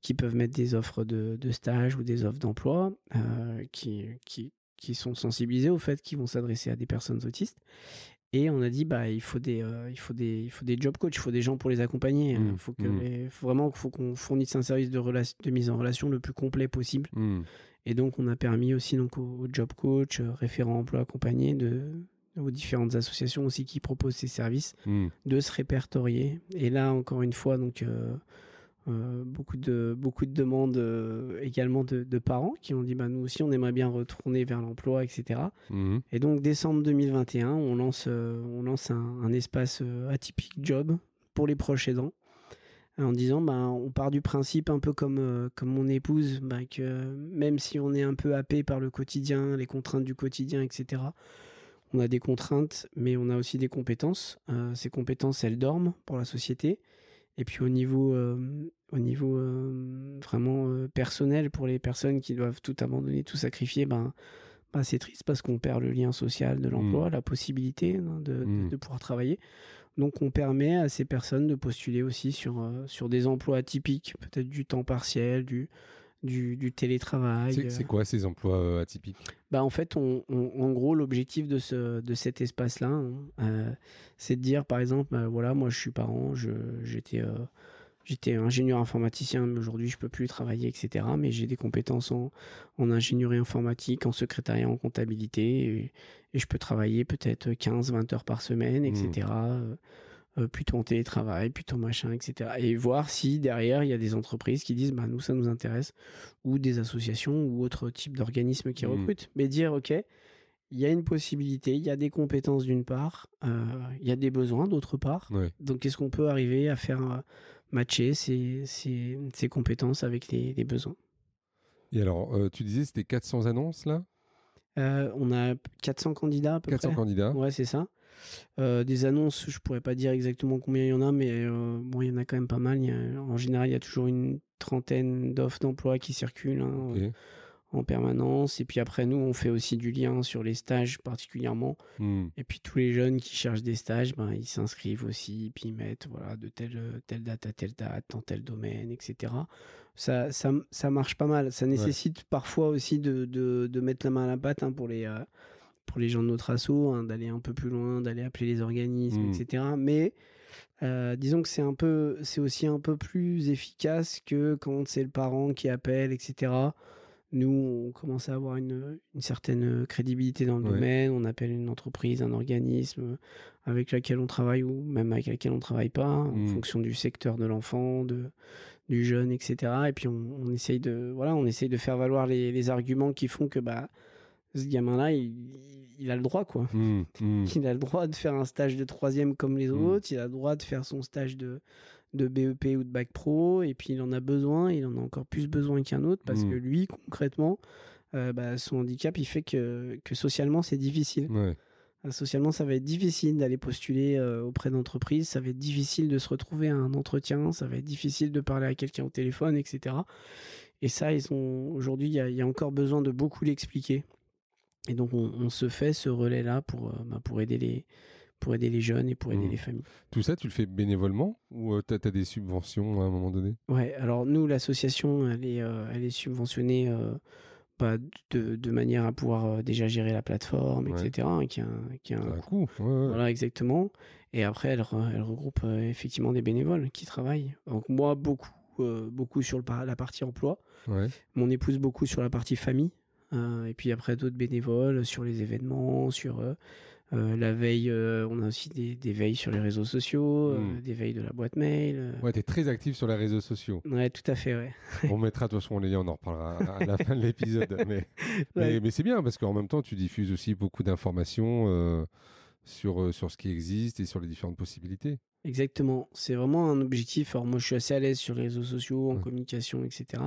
qui peuvent mettre des offres de, stage ou des offres d'emploi, euh, qui, qui, qui, sont sensibilisés au fait qu'ils vont s'adresser à des personnes autistes. Et on a dit, bah, il faut des, il faut des, il faut des job coachs, il faut des gens pour les accompagner. Il mmh, faut, que mmh. faut vraiment faut qu'on fournisse un service de, de mise en relation le plus complet possible. Mmh. Et donc, on a permis aussi donc, aux, job coach, euh, référents emploi accompagnés, de, aux différentes associations aussi qui proposent ces services, hmm. de se répertorier. Et là, encore une fois, donc, euh, euh, beaucoup, de, beaucoup de demandes également de, parents qui ont dit bah, nous aussi, on aimerait bien retourner vers l'emploi, etc. Hmm. Et donc, décembre 2021, on lance, on lance un, un espace atypique job pour les proches aidants en disant bah, on part du principe un peu comme, euh, comme mon épouse, bah, que même si on est un peu happé par le quotidien, les contraintes du quotidien, etc., on a des contraintes, mais on a aussi des compétences. Euh, ces compétences, elles dorment pour la société. Et puis au niveau, euh, au niveau vraiment personnel, pour les personnes qui doivent tout abandonner, tout sacrifier, ben, bah, c'est triste parce qu'on perd le lien social de l'emploi, mmh. la possibilité hein, de, mmh. de, pouvoir travailler. Donc on permet à ces personnes de postuler aussi sur, euh, sur des emplois atypiques, peut-être du temps partiel, du, du, télétravail. C'est quoi ces emplois euh, atypiques? Bah, En fait, on, en gros, l'objectif de, ce, de cet espace-là, hein, euh, c'est de dire, par exemple, bah, voilà, moi je suis parent, j'étais J'étais ingénieur informaticien, mais aujourd'hui je peux plus travailler, etc. Mais j'ai des compétences en, en, ingénierie informatique, en secrétariat, en comptabilité, et, je peux travailler peut-être 15-20 heures par semaine, etc. Mmh. Euh, euh, plutôt en télétravail, plutôt machin, etc. Et voir si derrière il y a des entreprises qui disent, bah nous ça nous intéresse, ou des associations ou autres types d'organismes qui mmh. recrutent. Mais dire, ok, il y a une possibilité, il y a des compétences d'une part, euh, il y a des besoins d'autre part. Donc, est-ce qu'on peut arriver à faire matcher ses, ses, compétences avec les, besoins. Et alors, euh, tu disais c'était 400 annonces là? Euh, On a 400 candidats à peu 400 candidats Ouais, c'est ça. Euh, des annonces, je pourrais pas dire exactement combien il y en a, mais bon, il y en a quand même pas mal. en général, il y a toujours une trentaine d'offres d'emploi qui circulent. Hein, en permanence. Et puis après, nous, on fait aussi du lien sur les stages particulièrement. Hmm. Et puis tous les jeunes qui cherchent des stages, ben, ils s'inscrivent aussi, puis ils mettent voilà, de telle, telle date à telle date, dans tel domaine, etc. Ça, ça, ça marche pas mal. Ça nécessite parfois aussi de, de, de, mettre la main à la pâte hein, pour, les, euh, pour les gens de notre assaut, hein, d'aller un peu plus loin, d'aller appeler les organismes, hmm. etc. Mais euh, disons que c'est un peu, c'est aussi un peu plus efficace que quand c'est le parent qui appelle, etc nous, on commence à avoir une, certaine crédibilité dans le domaine. On appelle une entreprise, un organisme avec lequel on travaille ou même avec lequel on ne travaille pas, en mmh. fonction du secteur de l'enfant, de, du jeune, etc. Et puis on, essaye de, voilà, on essaye de faire valoir les, arguments qui font que bah, ce gamin-là, il, a le droit, quoi. Mmh, mmh. Il a le droit de faire un stage de troisième comme les autres. Il a le droit de faire son stage de de BEP ou de bac pro, et puis il en a besoin, il en a encore plus besoin qu'un autre, parce que hmm. lui, concrètement, euh, bah, son handicap, il fait que, que socialement, c'est difficile. Euh, socialement, ça va être difficile d'aller postuler euh, auprès d'entreprises, ça va être difficile de se retrouver à un entretien, ça va être difficile de parler à quelqu'un au téléphone, etc. Et ça, ils ont aujourd'hui, il y, a encore besoin de beaucoup l'expliquer. Et donc, on, se fait ce relais-là pour, bah, pour aider les, pour aider les jeunes et pour aider mmh. les familles. Tout ça, tu le fais bénévolement ou euh, tu as, des subventions à un moment donné? Ouais, alors nous, l'association, elle, est, euh, elle est subventionnée euh, bah, de, de, manière à pouvoir déjà gérer la plateforme, etc. Hein, qui a, qui a un, coût. Voilà, exactement. Et après, elle, elle regroupe effectivement des bénévoles qui travaillent. Donc moi, beaucoup, beaucoup sur le, la partie emploi. Mon épouse, beaucoup sur la partie famille. et puis après, d'autres bénévoles sur les événements, sur euh, la veille, euh, on a aussi des, veilles sur les réseaux sociaux, euh, hmm. des veilles de la boîte mail. Ouais, tu es très actif sur les réseaux sociaux. Ouais, tout à fait, ouais. on mettra, de toute façon, les liens, on en reparlera à la fin de l'épisode. Mais, mais, c'est bien parce qu'en même temps, tu diffuses aussi beaucoup d'informations sur, sur ce qui existe et sur les différentes possibilités. Exactement. C'est vraiment un objectif. Alors, moi, je suis assez à l'aise sur les réseaux sociaux, en communication, etc.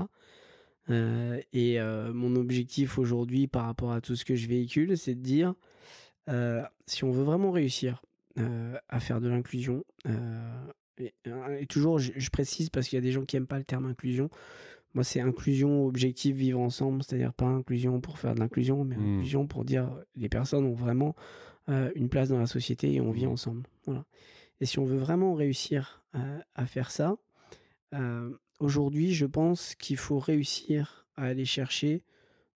et mon objectif aujourd'hui par rapport à tout ce que je véhicule, c'est de dire euh, si on veut vraiment réussir euh, à faire de l'inclusion, euh, et, toujours, je, précise parce qu'il y a des gens qui n'aiment pas le terme inclusion. Moi, c'est inclusion, objectif, vivre ensemble, c'est-à-dire pas inclusion pour faire de l'inclusion, mais mmh. inclusion pour dire les personnes ont vraiment une place dans la société et on vit mmh. ensemble. Voilà. Et si on veut vraiment réussir à faire ça, aujourd'hui, je pense qu'il faut réussir à aller chercher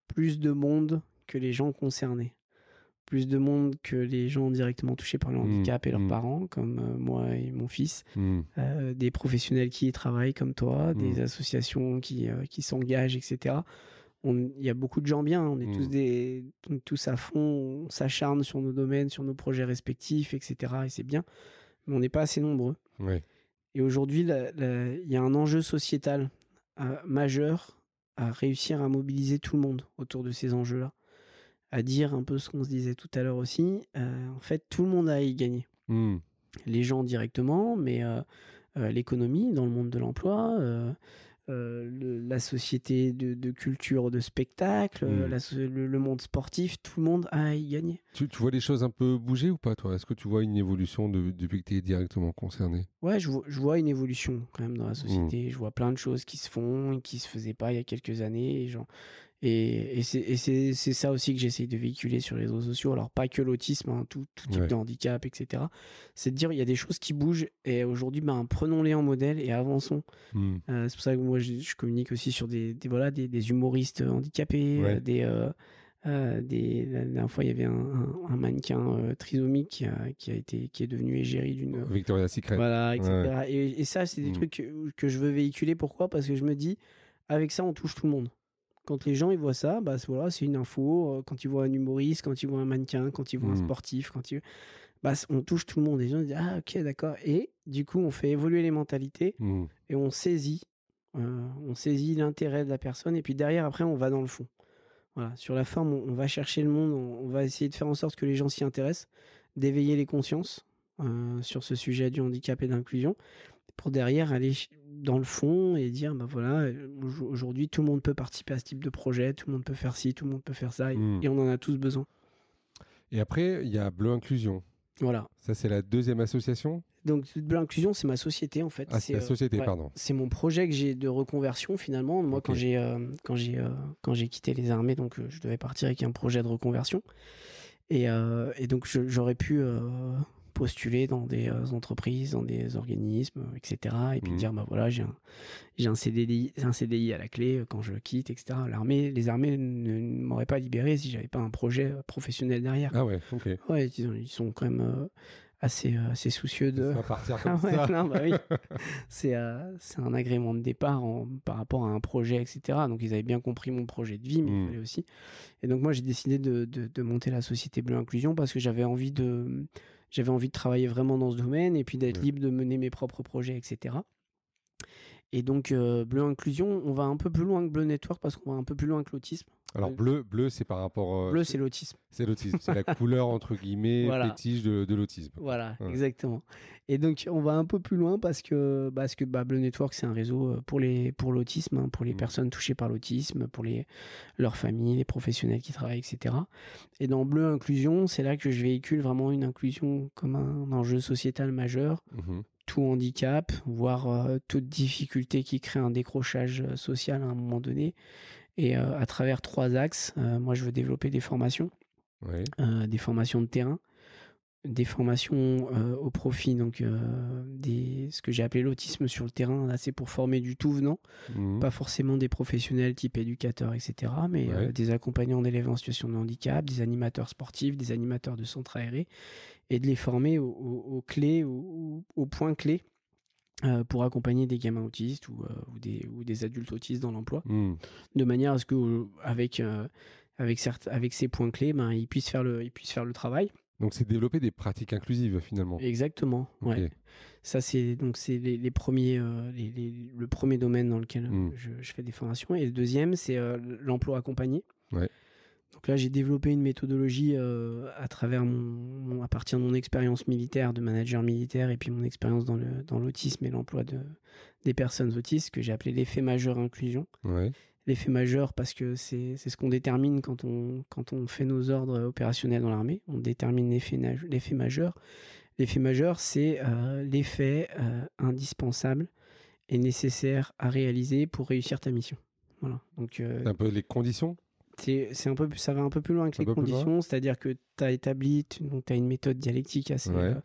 plus de monde que les gens concernés plus de monde que les gens directement touchés par le mmh, handicap et leurs mmh. parents, comme euh, moi et mon fils, mmh. euh, des professionnels qui y travaillent comme toi, des associations qui, euh, qui s'engagent, etc. Il y a beaucoup de gens bien, on est tous, des, tous à fond, on s'acharne sur nos domaines, sur nos projets respectifs, etc. Et c'est bien, mais on n'est pas assez nombreux. Et aujourd'hui, il y a un enjeu sociétal majeur à réussir à mobiliser tout le monde autour de ces enjeux-là à dire un peu ce qu'on se disait tout à l'heure aussi. Euh, en fait, tout le monde a y gagner. Hmm. Les gens directement, mais euh, euh, l'économie dans le monde de l'emploi, la société de, culture, de spectacle, hmm. le, monde sportif, tout le monde a y gagner. Tu, vois les choses un peu bouger ou pas, toi? Est-ce que tu vois une évolution depuis que tu es directement concerné? Ouais, je vois, une évolution quand même dans la société. Hmm. Je vois plein de choses qui se font et qui se faisaient pas il y a quelques années. Et genre, et, et c'est ça aussi que j'essaye de véhiculer sur les réseaux sociaux. Alors, pas que l'autisme, hein, tout, tout, type de handicap, etc. C'est de dire il y a des choses qui bougent et aujourd'hui, ben, prenons-les en modèle et avançons. Hmm. Euh, c'est pour ça que moi, je, communique aussi sur des, des voilà, des, des, humoristes handicapés, euh, des. Euh, des, la dernière fois, il y avait un, un, mannequin trisomique qui a, qui a, été, qui est devenu égérie d'une. Victoria Secret. Voilà, etc. Et, et, ça, c'est des hmm. trucs que, que, je veux véhiculer. Pourquoi? Parce que je me dis, avec ça, on touche tout le monde. Quand les gens ils voient ça, bah, voilà, c'est une info. Euh, quand ils voient un humoriste, quand ils voient un mannequin, quand ils voient un mmh. sportif, quand ils... bah, on touche tout le monde. Les gens disent Ah, ok, d'accord. Et du coup, on fait évoluer les mentalités mmh. et on saisit, euh, on saisit l'intérêt de la personne. Et puis derrière, après, on va dans le fond. Voilà. Sur la forme, on, va chercher le monde, on, va essayer de faire en sorte que les gens s'y intéressent, d'éveiller les consciences euh, sur ce sujet du handicap et d'inclusion, pour derrière aller dans le fond et dire bah voilà euh, aujourd'hui tout le monde peut participer à ce type de projet tout le monde peut faire ci tout le monde peut faire ça et, hmm. on en a tous besoin et après il y a Bleu Inclusion voilà ça c'est la deuxième association? Donc, Bleu Inclusion, c'est ma société en fait. Ah, c'est la société, pardon. C'est mon projet que j'ai de reconversion finalement. Moi, quand j'ai quand j'ai quand j'ai quitté les armées, donc je devais partir avec un projet de reconversion. Et, et donc, j'aurais pu postuler dans des euh, entreprises, dans des organismes, etc. Et puis mmh. dire, bah voilà, j'ai un, j'ai un CDI, un CDI à la clé euh, quand je quitte, etc. L'armée, les armées ne, m'auraient pas libéré si j'avais pas un projet euh, professionnel derrière. Ah ouais, ok. Ouais, ils, sont quand même assez, assez soucieux de. partir comme ah ça. bah oui. c'est, c'est un agrément de départ par rapport à un projet, etc. Donc ils avaient bien compris mon projet de vie, mais il mmh. fallait aussi. Et donc moi j'ai décidé de, de, de monter la société Bleu Inclusion parce que j'avais envie de j'avais envie de travailler vraiment dans ce domaine et puis d'être libre de mener mes propres projets, etc. Et donc, euh, Bleu Inclusion, on va un peu plus loin que Bleu Network parce qu'on va un peu plus loin que l'autisme. Alors, bleu, bleu c'est par rapport. Euh, bleu, c'est l'autisme. C'est l'autisme. C'est la couleur, entre guillemets, voilà. fétiche de, l'autisme. Voilà, exactement. Et donc, on va un peu plus loin parce que, parce que bah, Bleu Network, c'est un réseau euh, pour, les, pour l'autisme, hein, pour les mmh. personnes touchées par l'autisme, pour les, leurs familles, les professionnels qui travaillent, etc. Et dans Bleu Inclusion, c'est là que je véhicule vraiment une inclusion comme un enjeu sociétal majeur. Mmh tout handicap, voire euh, toute difficulté qui crée un décrochage euh, social à un moment donné. Et euh, à travers trois axes, moi je veux développer des formations, des formations de terrain, des formations au profit, donc des, ce que j'ai appelé l'autisme sur le terrain. Là, c'est pour former du tout venant, mmh. pas forcément des professionnels type éducateurs, etc., mais des accompagnants d'élèves en situation de handicap, des animateurs sportifs, des animateurs de centres aérés, et de les former aux, clés, aux, points clés euh, pour accompagner des gamins autistes ou, euh, ou, des, ou des, adultes autistes dans l'emploi, mmh. de manière à ce que avec, euh, avec, avec ces points clés, ben, ils, puissent faire le, ils puissent faire le travail. Donc c'est développer des pratiques inclusives finalement. Exactement. Ouais. Ça c'est donc c'est les, premiers les, le premier domaine dans lequel mmh. je, je, fais des formations et le deuxième c'est l'emploi accompagné. Ouais. Donc là, j'ai développé une méthodologie euh, à travers mon, à partir de mon expérience militaire, de manager militaire, et puis mon expérience dans, le, dans l'autisme et l'emploi de, des personnes autistes, que j'ai appelé l'effet majeur inclusion. L'effet majeur parce que c'est, c'est ce qu'on détermine quand on, quand on fait nos ordres opérationnels dans l'armée. On détermine l'effet, l'effet majeur. L'effet majeur, c'est euh, l'effet euh, indispensable et nécessaire à réaliser pour réussir ta mission. Voilà. Donc, c'est un peu les conditions c'est un peu ça va un peu plus loin que les conditions. c'est à dire que tu as établi tu as une méthode dialectique assez euh,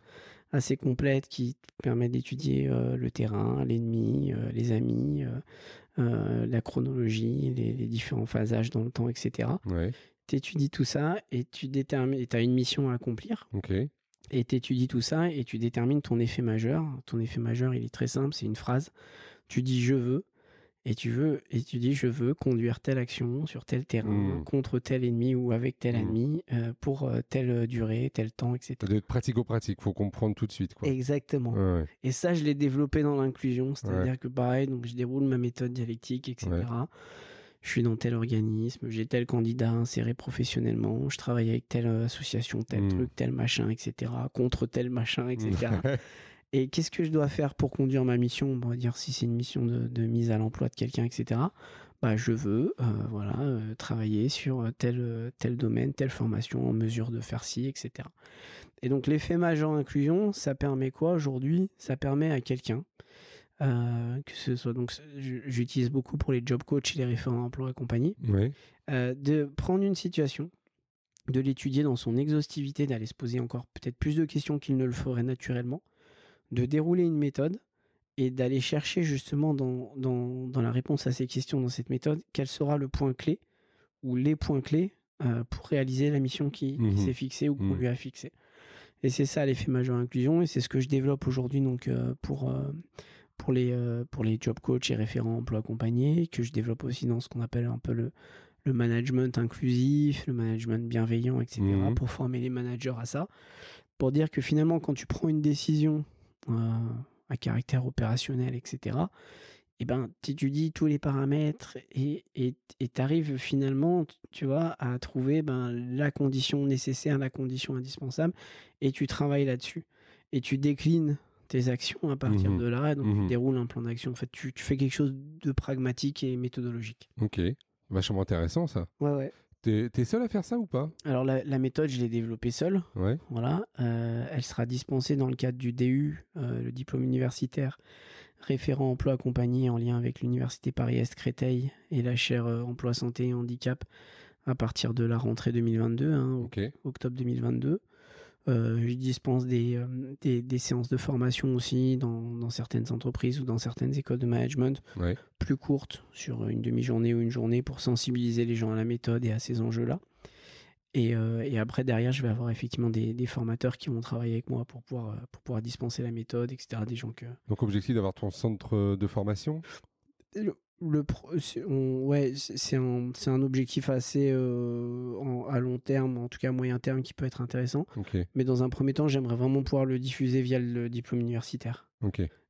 assez complète qui permet d'étudier euh, le terrain l'ennemi euh, les amis la chronologie les, différents phasages dans le temps etc tu étudies tout ça et tu détermines tu as une mission à accomplir. Et tu étudies tout ça et tu détermines ton effet majeur. Ton effet majeur il est très simple c'est une phrase. Tu dis je veux et tu veux et tu dis je veux conduire telle action sur tel terrain mmh. contre tel ennemi ou avec tel mmh. ennemi euh, pour euh, telle durée tel temps etc ça doit être pratico-pratique faut comprendre tout de suite quoi. exactement et ça je l'ai développé dans l'inclusion c'est à dire que pareil donc je déroule ma méthode dialectique etc je suis dans tel organisme j'ai tel candidat inséré professionnellement je travaille avec telle association tel mmh. truc tel machin etc contre tel machin etc Et qu'est-ce que je dois faire pour conduire ma mission? On va dire si c'est une mission de, mise à l'emploi de quelqu'un, etc. Bah, je veux euh, voilà, euh, travailler sur tel, tel domaine, telle formation en mesure de faire ci, etc. Et donc l'effet majeur inclusion, ça permet quoi aujourd'hui? Ça permet à quelqu'un, euh, que ce soit donc j'utilise beaucoup pour les job coachs et les référents emploi et compagnie, de prendre une situation, de l'étudier dans son exhaustivité, d'aller se poser encore peut-être plus de questions qu'il ne le ferait naturellement, de dérouler une méthode et d'aller chercher justement dans, dans, la réponse à ces questions dans cette méthode quel sera le point clé ou les points clés euh, pour réaliser la mission qui, mmh s'est fixée ou qu'on mmh. lui a fixée. Et c'est ça l'effet majeur inclusion et c'est ce que je développe aujourd'hui donc euh, pour, euh, pour, les, pour les job coachs et référents emploi accompagnés, que je développe aussi dans ce qu'on appelle un peu le, le management inclusif, le management bienveillant, etc., mmh pour former les managers à ça. Pour dire que finalement, quand tu prends une décision à caractère opérationnel, etc., et eh ben, tu étudies tous les paramètres et tu arrives finalement, tu vois, à trouver ben, la condition nécessaire, la condition indispensable, et tu travailles là-dessus. Et tu déclines tes actions à partir mmh de là, donc tu mmh déroules un plan d'action. En fait, tu, tu, fais quelque chose de pragmatique et méthodologique. Ok, vachement intéressant ça. Ouais, ouais. T'es es seul à faire ça ou pas? Alors la, méthode, je l'ai développée seule. Ouais. Voilà. Euh, elle sera dispensée dans le cadre du DU, euh, le diplôme universitaire référent emploi accompagné en lien avec l'université Paris-Est Créteil et la chaire euh, emploi santé et handicap à partir de la rentrée 2022, hein, octobre 2022. Euh, je dispense euh, des, des, séances de formation aussi dans, certaines entreprises ou dans certaines écoles de management, plus courtes, sur une demi-journée ou une journée, pour sensibiliser les gens à la méthode et à ces enjeux-là. Et, euh, après, derrière, je vais avoir effectivement des, formateurs qui vont travailler avec moi pour pouvoir, pour pouvoir dispenser la méthode, etc. Des gens que... Donc, objectif d'avoir ton centre de formation? Le ouais c'est un, un, objectif assez euh, à long terme en tout cas à moyen terme qui peut être intéressant. Mais dans un premier temps j'aimerais vraiment pouvoir le diffuser via le diplôme universitaire.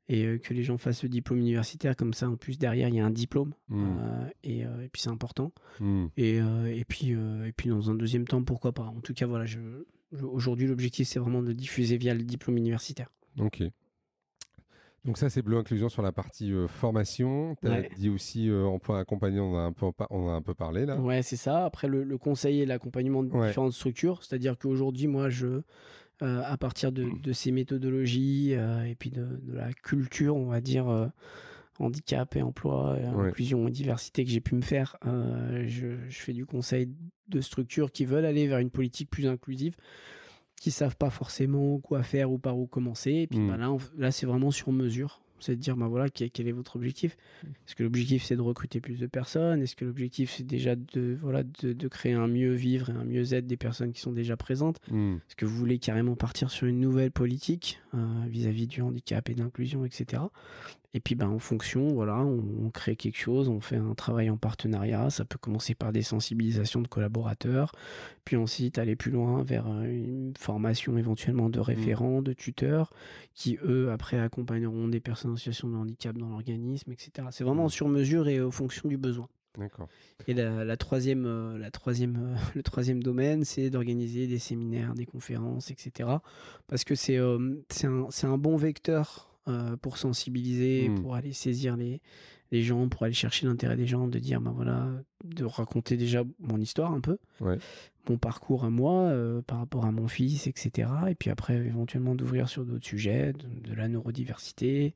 Et euh, que les gens fassent le diplôme universitaire comme ça en plus derrière il y a un diplôme hmm. euh, et, puis c'est important. Hmm. et, et puis et puis dans un deuxième temps pourquoi pas. En tout cas voilà je, aujourd'hui l'objectif c'est vraiment de diffuser via le diplôme universitaire. Ok donc ça, c'est Bleu Inclusion sur la partie euh, formation. Tu as dit aussi euh, emploi accompagné, on, a un peu, on a un peu parlé là. Ouais, c'est ça. Après, le, conseil et l'accompagnement de différentes structures. C'est-à-dire qu'aujourd'hui, moi, je, euh, à partir de, ces méthodologies et puis de, la culture, on va dire, handicap et emploi, inclusion et diversité que j'ai pu me faire, je, je, fais du conseil de structures qui veulent aller vers une politique plus inclusive qui savent pas forcément quoi faire ou par où commencer. Et puis hmm. bah, là, là c'est vraiment sur mesure. C'est de dire, bah voilà, quel, est votre objectif Est-ce que l'objectif c'est de recruter plus de personnes? Est-ce que l'objectif c'est déjà de, voilà, de, créer un mieux vivre et un mieux être des personnes qui sont déjà présentes? Hmm. Est-ce que vous voulez carrément partir sur une nouvelle politique euh, vis-à-vis du handicap et de l'inclusion, etc. Et puis, ben, en fonction, voilà, on, crée quelque chose, on fait un travail en partenariat. Ça peut commencer par des sensibilisations de collaborateurs, puis ensuite aller plus loin vers euh, une formation éventuellement de mmh. référents, de tuteurs, qui eux, après, accompagneront des personnes en situation de handicap dans l'organisme, etc. C'est vraiment mmh. sur mesure et aux fonction du besoin. D'accord. Et la, troisième, euh, la troisième, euh, le troisième domaine, c'est d'organiser des séminaires, des conférences, etc. Parce que c'est c'est un, un bon vecteur euh, pour sensibiliser, hmm. pour aller saisir les, les gens, pour aller chercher l'intérêt des gens, de dire, ben voilà, de raconter déjà mon histoire un peu, mon parcours à moi, euh, par rapport à mon fils, etc. Et puis après, éventuellement, d'ouvrir sur d'autres sujets, de, la neurodiversité,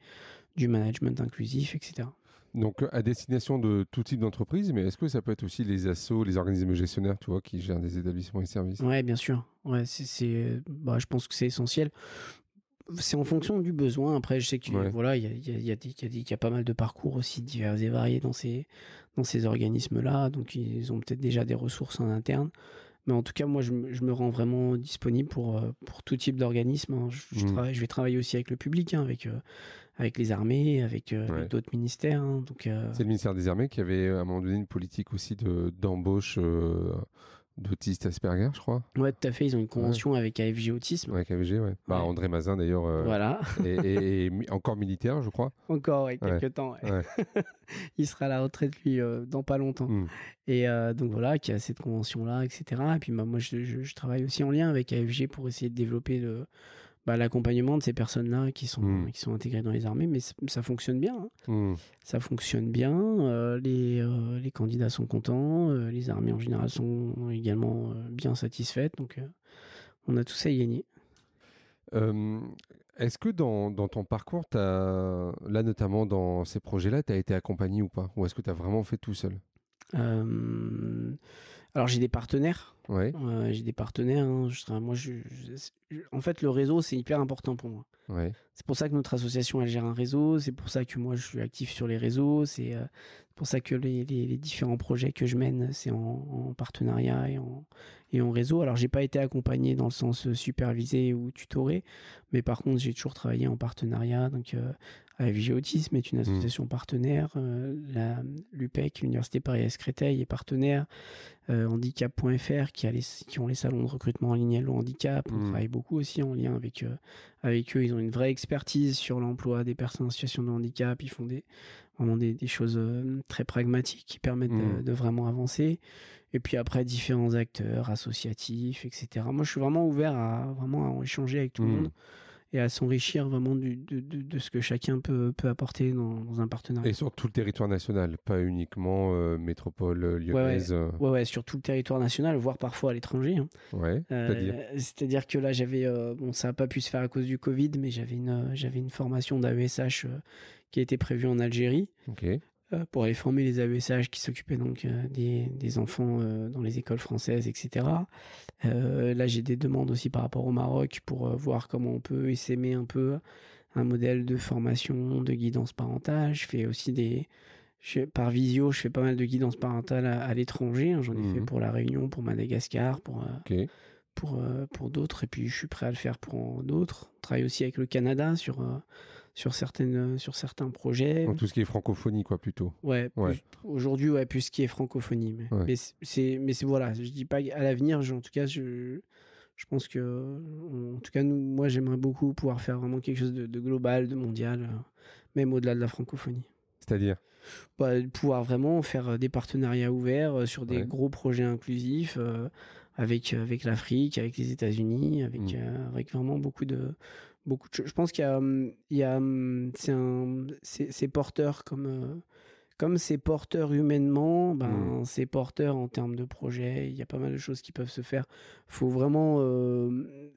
du management inclusif, etc. Donc, à destination de tout type d'entreprise, mais est-ce que ça peut être aussi les assos, les organismes gestionnaires, tu vois, qui gèrent des établissements et services? Ouais, bien sûr. Ouais, c'est, bah, je pense que c'est essentiel c'est en fonction du besoin. Après, je sais qu'il voilà, il y a, y, a, y a, pas mal de parcours aussi divers et variés dans ces, dans ces organismes-là. Donc, ils ont peut-être déjà des ressources en interne. Mais en tout cas, moi, je, me rends vraiment disponible pour, euh, pour tout type d'organisme. Hein. Je, mmh. je, vais travailler aussi avec le public, hein, avec, euh, avec les armées, avec, euh, d'autres ministères. Hein. donc, C'est le ministère des Armées qui avait à un moment donné une politique aussi d'embauche d'autistes Asperger, je crois. Ouais, tout à fait. Ils ont une convention avec AFG Autisme. avec AFG, ouais. Bah, André Mazin, d'ailleurs. Euh, voilà. et, encore militaire, je crois. Encore, il quelques temps. il sera à la retraite, lui, euh, dans pas longtemps. Hmm. Et euh, donc voilà, qui a cette convention-là, etc. Et puis bah, moi, je, je, travaille aussi en lien avec AFG pour essayer de développer le, bah, l'accompagnement de ces personnes-là qui sont, hmm. qui sont intégrées dans les armées, mais ça fonctionne bien. Hein. Hmm. Ça fonctionne bien. Euh, les, euh, les, candidats sont contents. Euh, les armées en général sont également bien satisfaites. Donc, on a tout ça à y gagner. Est-ce que dans, dans, ton parcours, as, là notamment dans ces projets-là, tu as été accompagné ou pas? Ou est-ce que tu as vraiment fait tout seul? Alors j'ai des partenaires. Ouais. j'ai des partenaires. Hein. moi, je, en fait, le réseau, c'est hyper important pour moi. Ouais. C'est pour ça que notre association, elle gère un réseau. C'est pour ça que moi, je suis actif sur les réseaux. C'est euh, pour ça que les, les, différents projets que je mène, c'est en, partenariat et en, et en réseau. Alors, j'ai pas été accompagné dans le sens supervisé ou tutoré, mais par contre, j'ai toujours travaillé en partenariat. Donc, euh, AFG Autisme est une mmh. association partenaire. Euh, la l'UPEC, l'Université Paris-Est Créteil, est partenaire. Euh, handicap.fr qui, a les, qui ont les salons de recrutement en ligne le handicap. On mmh. travaille beaucoup aussi en lien avec, euh, avec eux. Ils ont une vraie expertise sur l'emploi des personnes en situation de handicap. Ils font des, vraiment des, des choses très pragmatiques qui permettent de, mmh. vraiment avancer. Et puis après, différents acteurs associatifs, etc. Moi, je suis vraiment ouvert à vraiment à échanger avec tout le monde et à s'enrichir vraiment du, de, de, ce que chacun peut, peut apporter dans, un partenariat. Et sur tout le territoire national, pas uniquement euh, métropole euh, lyonnaise. Euh. Ouais ouais. sur tout le territoire national, voire parfois à l'étranger. Hein. Ouais, c'est-à-dire C'est-à-dire que là, j'avais, bon, ça n'a pas pu se faire à cause du Covid, mais j'avais une, j'avais une formation d'AESH qui a été prévue en Algérie. Euh, pour aller former les AESH qui s'occupaient donc euh, des, des, enfants euh, dans les écoles françaises, etc. là, j'ai des demandes aussi par rapport au Maroc pour voir comment on peut essaimer un peu un modèle de formation, de guidance parentale. Je fais aussi des... par visio, je fais pas mal de guidance parentale à, l'étranger. Hein. J'en ai fait mmh pour La Réunion, pour Madagascar, pour... pour, pour d'autres, et puis je suis prêt à le faire pour d'autres. On travaille aussi avec le Canada sur, sur, certaines, euh, sur certains projets. tout ce qui est francophonie, quoi, plutôt. Ouais, aujourd'hui, ouais, plus ce qui est francophonie. Mais, mais c'est, mais c'est voilà, je dis pas à l'avenir, en tout cas, je, je pense que, en tout cas, nous, moi, j'aimerais beaucoup pouvoir faire vraiment quelque chose de, global, de mondial, euh, même au-delà de la francophonie. C'est-à-dire? Bah, Pouvoir vraiment faire euh, des partenariats ouverts sur des gros projets inclusifs avec, avec l'Afrique, avec les États-Unis, avec, mmh. avec vraiment beaucoup de, beaucoup Je pense qu'il y a, hum, il y a hum, c'est porteur comme, euh, comme c'est porteur humainement, ben mmh. c'est porteur en termes de projet. Il y a pas mal de choses qui peuvent se faire. Faut vraiment, euh,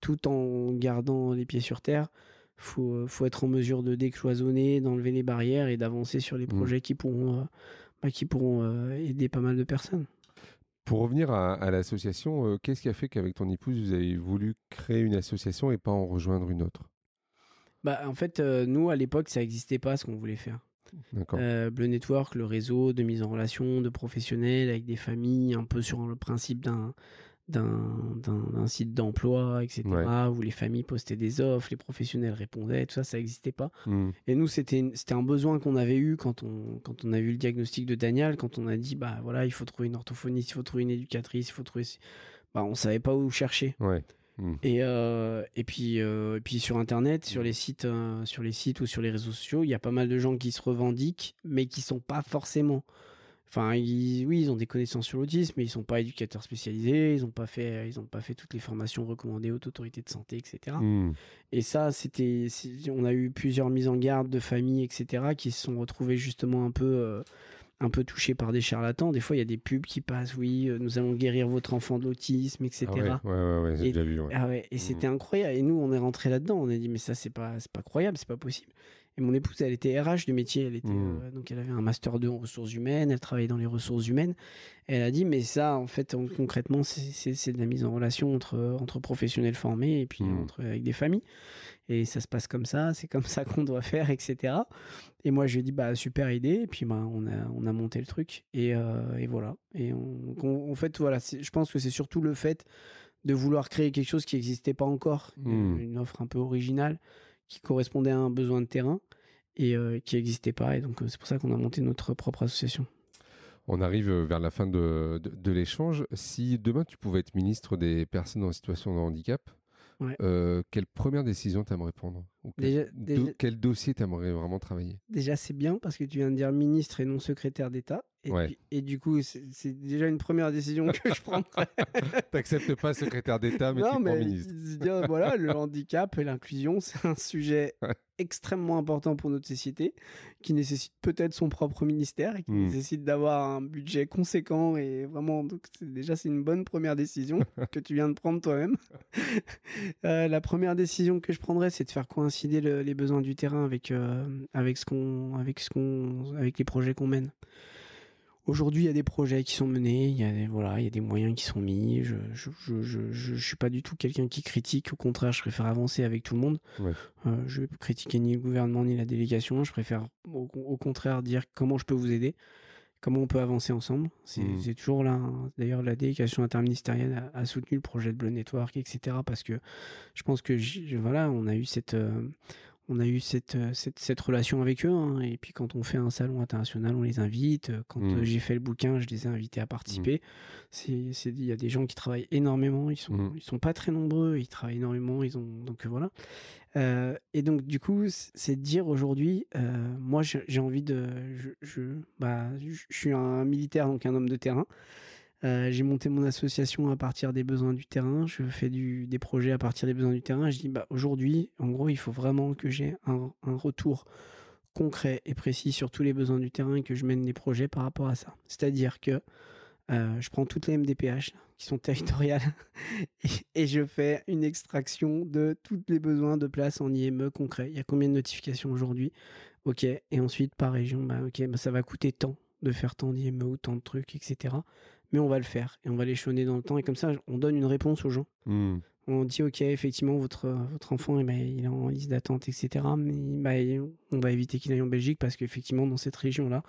tout en gardant les pieds sur terre, faut, euh, faut être en mesure de décloisonner, d'enlever les barrières et d'avancer sur les mmh. projets qui pourront, bah, qui pourront aider pas mal de personnes. Pour revenir à, l'association, euh, qu'est-ce qui a fait qu'avec ton épouse, vous avez voulu créer une association et pas en rejoindre une autre? Bah, En fait, euh, nous, à l'époque, ça n'existait pas ce qu'on voulait faire. Euh, Bleu Network, le réseau de mise en relation de professionnels avec des familles, un peu sur le principe d'un d'un site d'emploi, etc., où les familles postaient des offres, les professionnels répondaient, tout ça, ça n'existait pas. Hmm. Et nous, c'était un besoin qu'on avait eu quand on, quand on a vu le diagnostic de Daniel, quand on a dit, bah voilà, il faut trouver une orthophoniste, il faut trouver une éducatrice, il faut trouver... Bah, on savait pas où chercher. Hmm. Et, euh, et, puis, euh, et puis sur Internet, sur les, sites, euh, sur les sites ou sur les réseaux sociaux, il y a pas mal de gens qui se revendiquent, mais qui sont pas forcément Enfin, oui, ils ont des connaissances sur l'autisme, mais ils sont pas éducateurs spécialisés, ils n'ont pas fait, ils ont pas fait toutes les formations recommandées aux autorités de santé, etc. Hmm. Et ça, c'était, on a eu plusieurs mises en garde de familles, etc., qui se sont retrouvées justement un peu, euh, un peu touchées par des charlatans. Des fois, il y a des pubs qui passent, oui, euh, nous allons guérir votre enfant de l'autisme, etc. Ah ouais, ouais, ouais, j'ai déjà vu. Ah ouais, et hmm. c'était incroyable. Et nous, on est rentré là-dedans. On a dit, mais ça, c'est pas, c'est pas croyable, c'est pas possible. Et mon épouse, elle était RH du métier. Elle était, mmh. euh, donc elle avait un master 2 en ressources humaines. Elle travaillait dans les ressources humaines. elle a dit, mais ça, en fait, concrètement, c'est de la mise en relation entre, entre professionnels formés et puis mmh. entre, avec des familles. Et ça se passe comme ça. C'est comme ça qu'on doit faire, etc. Et moi, je lui ai dit, bah, super idée. Et puis, bah, on, a, on a monté le truc. Et, euh, et voilà. Et en fait, voilà, je pense que c'est surtout le fait de vouloir créer quelque chose qui n'existait pas encore. Mmh. Une offre un peu originale qui correspondait à un besoin de terrain et euh, qui n'existait pas. Et donc, euh, c'est pour ça qu'on a monté notre propre association. On arrive euh, vers la fin de, de, l'échange. Si demain tu pouvais être ministre des personnes en situation de handicap, quelle première décision t'aimerais prendre quel, déjà, quel dossier t'aimerais vraiment travailler? Déjà, c'est bien parce que tu viens de dire ministre et non secrétaire d'État. Et, du coup, c'est déjà une première décision que je prendrais. T'acceptes pas secrétaire d'État, mais tu prends ministre. Dire, voilà, le handicap et l'inclusion, c'est un sujet extrêmement important pour notre société, qui nécessite peut-être son propre ministère et qui hmm. nécessite d'avoir un budget conséquent. Et vraiment, donc déjà, c'est une bonne première décision que tu viens de prendre toi-même. Euh, la première décision que je prendrais, c'est de faire coïncider les besoins du terrain avec, euh, avec, ce qu'on, avec, ce qu'on, avec les projets qu'on mène. Aujourd'hui, il y a des projets qui sont menés, il y a des, voilà, il y a des moyens qui sont mis. Je je, je, je, suis pas du tout quelqu'un qui critique. Au contraire, je préfère avancer avec tout le monde. Ouais. Euh, je vais critiquer ni le gouvernement ni la délégation. Je préfère au, contraire dire comment je peux vous aider, comment on peut avancer ensemble. C'est mmh. toujours là. Hein. D'ailleurs, la délégation interministérielle a, soutenu le projet de Bleu Network, etc. Parce que je pense que voilà, on a eu cette euh, on a eu cette, euh, cette, cette relation avec eux. Hein. Et puis quand on fait un salon international, on les invite. Quand mmh. euh, j'ai fait le bouquin, je les ai invités à participer. Mmh. Il y a des gens qui travaillent énormément. Ils sont, mmh. ils sont pas très nombreux. Ils travaillent énormément. Ils ont, donc euh, voilà. et donc du coup, c'est de dire aujourd'hui, moi j'ai envie de... Je, je, bah, je, suis un militaire, donc un homme de terrain. J'ai monté mon association à partir des besoins du terrain. Je fais des projets à partir des besoins du terrain. Je dis, bah, aujourd'hui, en gros, il faut vraiment que j'ai un, un, retour concret et précis sur tous les besoins du terrain et que je mène des projets par rapport à ça. C'est-à-dire que euh, je prends toutes les MDPH qui sont territoriales et, je fais une extraction de tous les besoins de place en IME concret. Il y a combien de notifications aujourd'hui? Ok. Et ensuite, par région, bah, ok, bah, ça va coûter tant de faire tant d'IME ou tant de trucs, etc. Mais on va le faire et on va l'échelonner dans le temps. Et comme ça, on donne une réponse aux gens. Mmh on dit ok effectivement votre votre enfant eh ben, il est en liste d'attente etc mais bah, on va éviter qu'il aille en Belgique parce qu'effectivement dans cette région là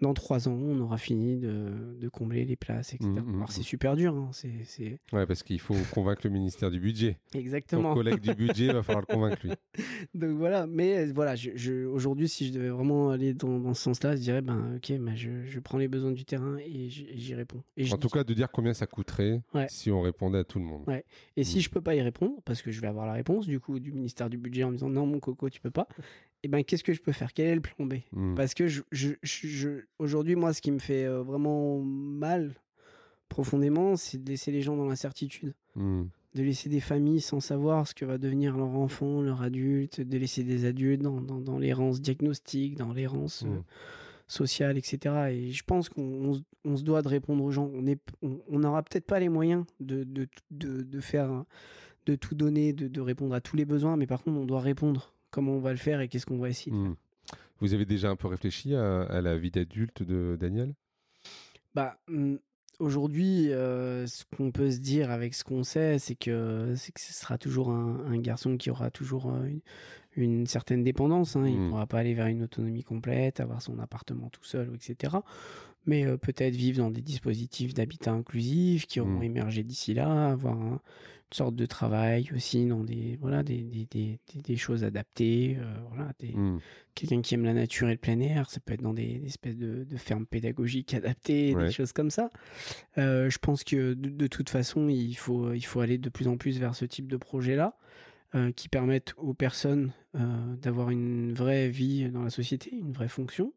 dans trois ans on aura fini de, de combler les places etc mmh, mmh, alors c'est mmh. super dur hein, c'est ouais parce qu'il faut convaincre le ministère du budget. Exactement. ton collègue du budget va falloir le convaincre lui. Donc voilà mais voilà je, aujourd'hui si je devais vraiment aller dans, dans ce sens là je dirais ben ok ben, je, je, prends les besoins du terrain et j'y réponds. En tout cas de dire combien ça coûterait si on répondait à tout le monde. Ouais. et si je peux pas y répondre parce que je vais avoir la réponse du coup du ministère du budget en me disant non mon coco tu peux pas et eh ben qu'est-ce que je peux faire? Quel est le plan B? Mmh. parce que je, je, je aujourd'hui moi ce qui me fait euh, vraiment mal profondément c'est de laisser les gens dans l'incertitude mmh. de laisser des familles sans savoir ce que va devenir leur enfant leur adulte de laisser des adultes dans, dans, dans l'errance diagnostique dans l'errance mmh. euh, sociale, etc. Et je pense qu'on on, se doit de répondre aux gens. On n'aura on, peut-être pas les moyens de, de, de, de faire de tout donner, de, répondre à tous les besoins, mais par contre, on doit répondre. Comment on va le faire et qu'est-ce qu'on va essayer de faire. Mmh. Vous avez déjà un peu réfléchi à, la vie d'adulte de Daniel? Bah, mmh, aujourd'hui, euh, ce qu'on peut se dire avec ce qu'on sait, c'est que, c'est que ce sera toujours un, garçon qui aura toujours euh, une, certaine dépendance. Hein. Il ne mmh. pourra pas aller vers une autonomie complète, avoir son appartement tout seul, etc mais euh, peut-être vivre dans des dispositifs d'habitat inclusif qui auront émergé d'ici là, avoir un, une sorte de travail aussi dans des voilà des, des, des, des choses adaptées euh, voilà mmh. quelqu'un qui aime la nature et le plein air ça peut être dans des, espèces de, de, fermes pédagogiques adaptées des choses comme ça euh, je pense que de, toute façon il faut il faut aller de plus en plus vers ce type de projet là euh, qui permettent aux personnes d'avoir une vraie vie dans la société une vraie fonction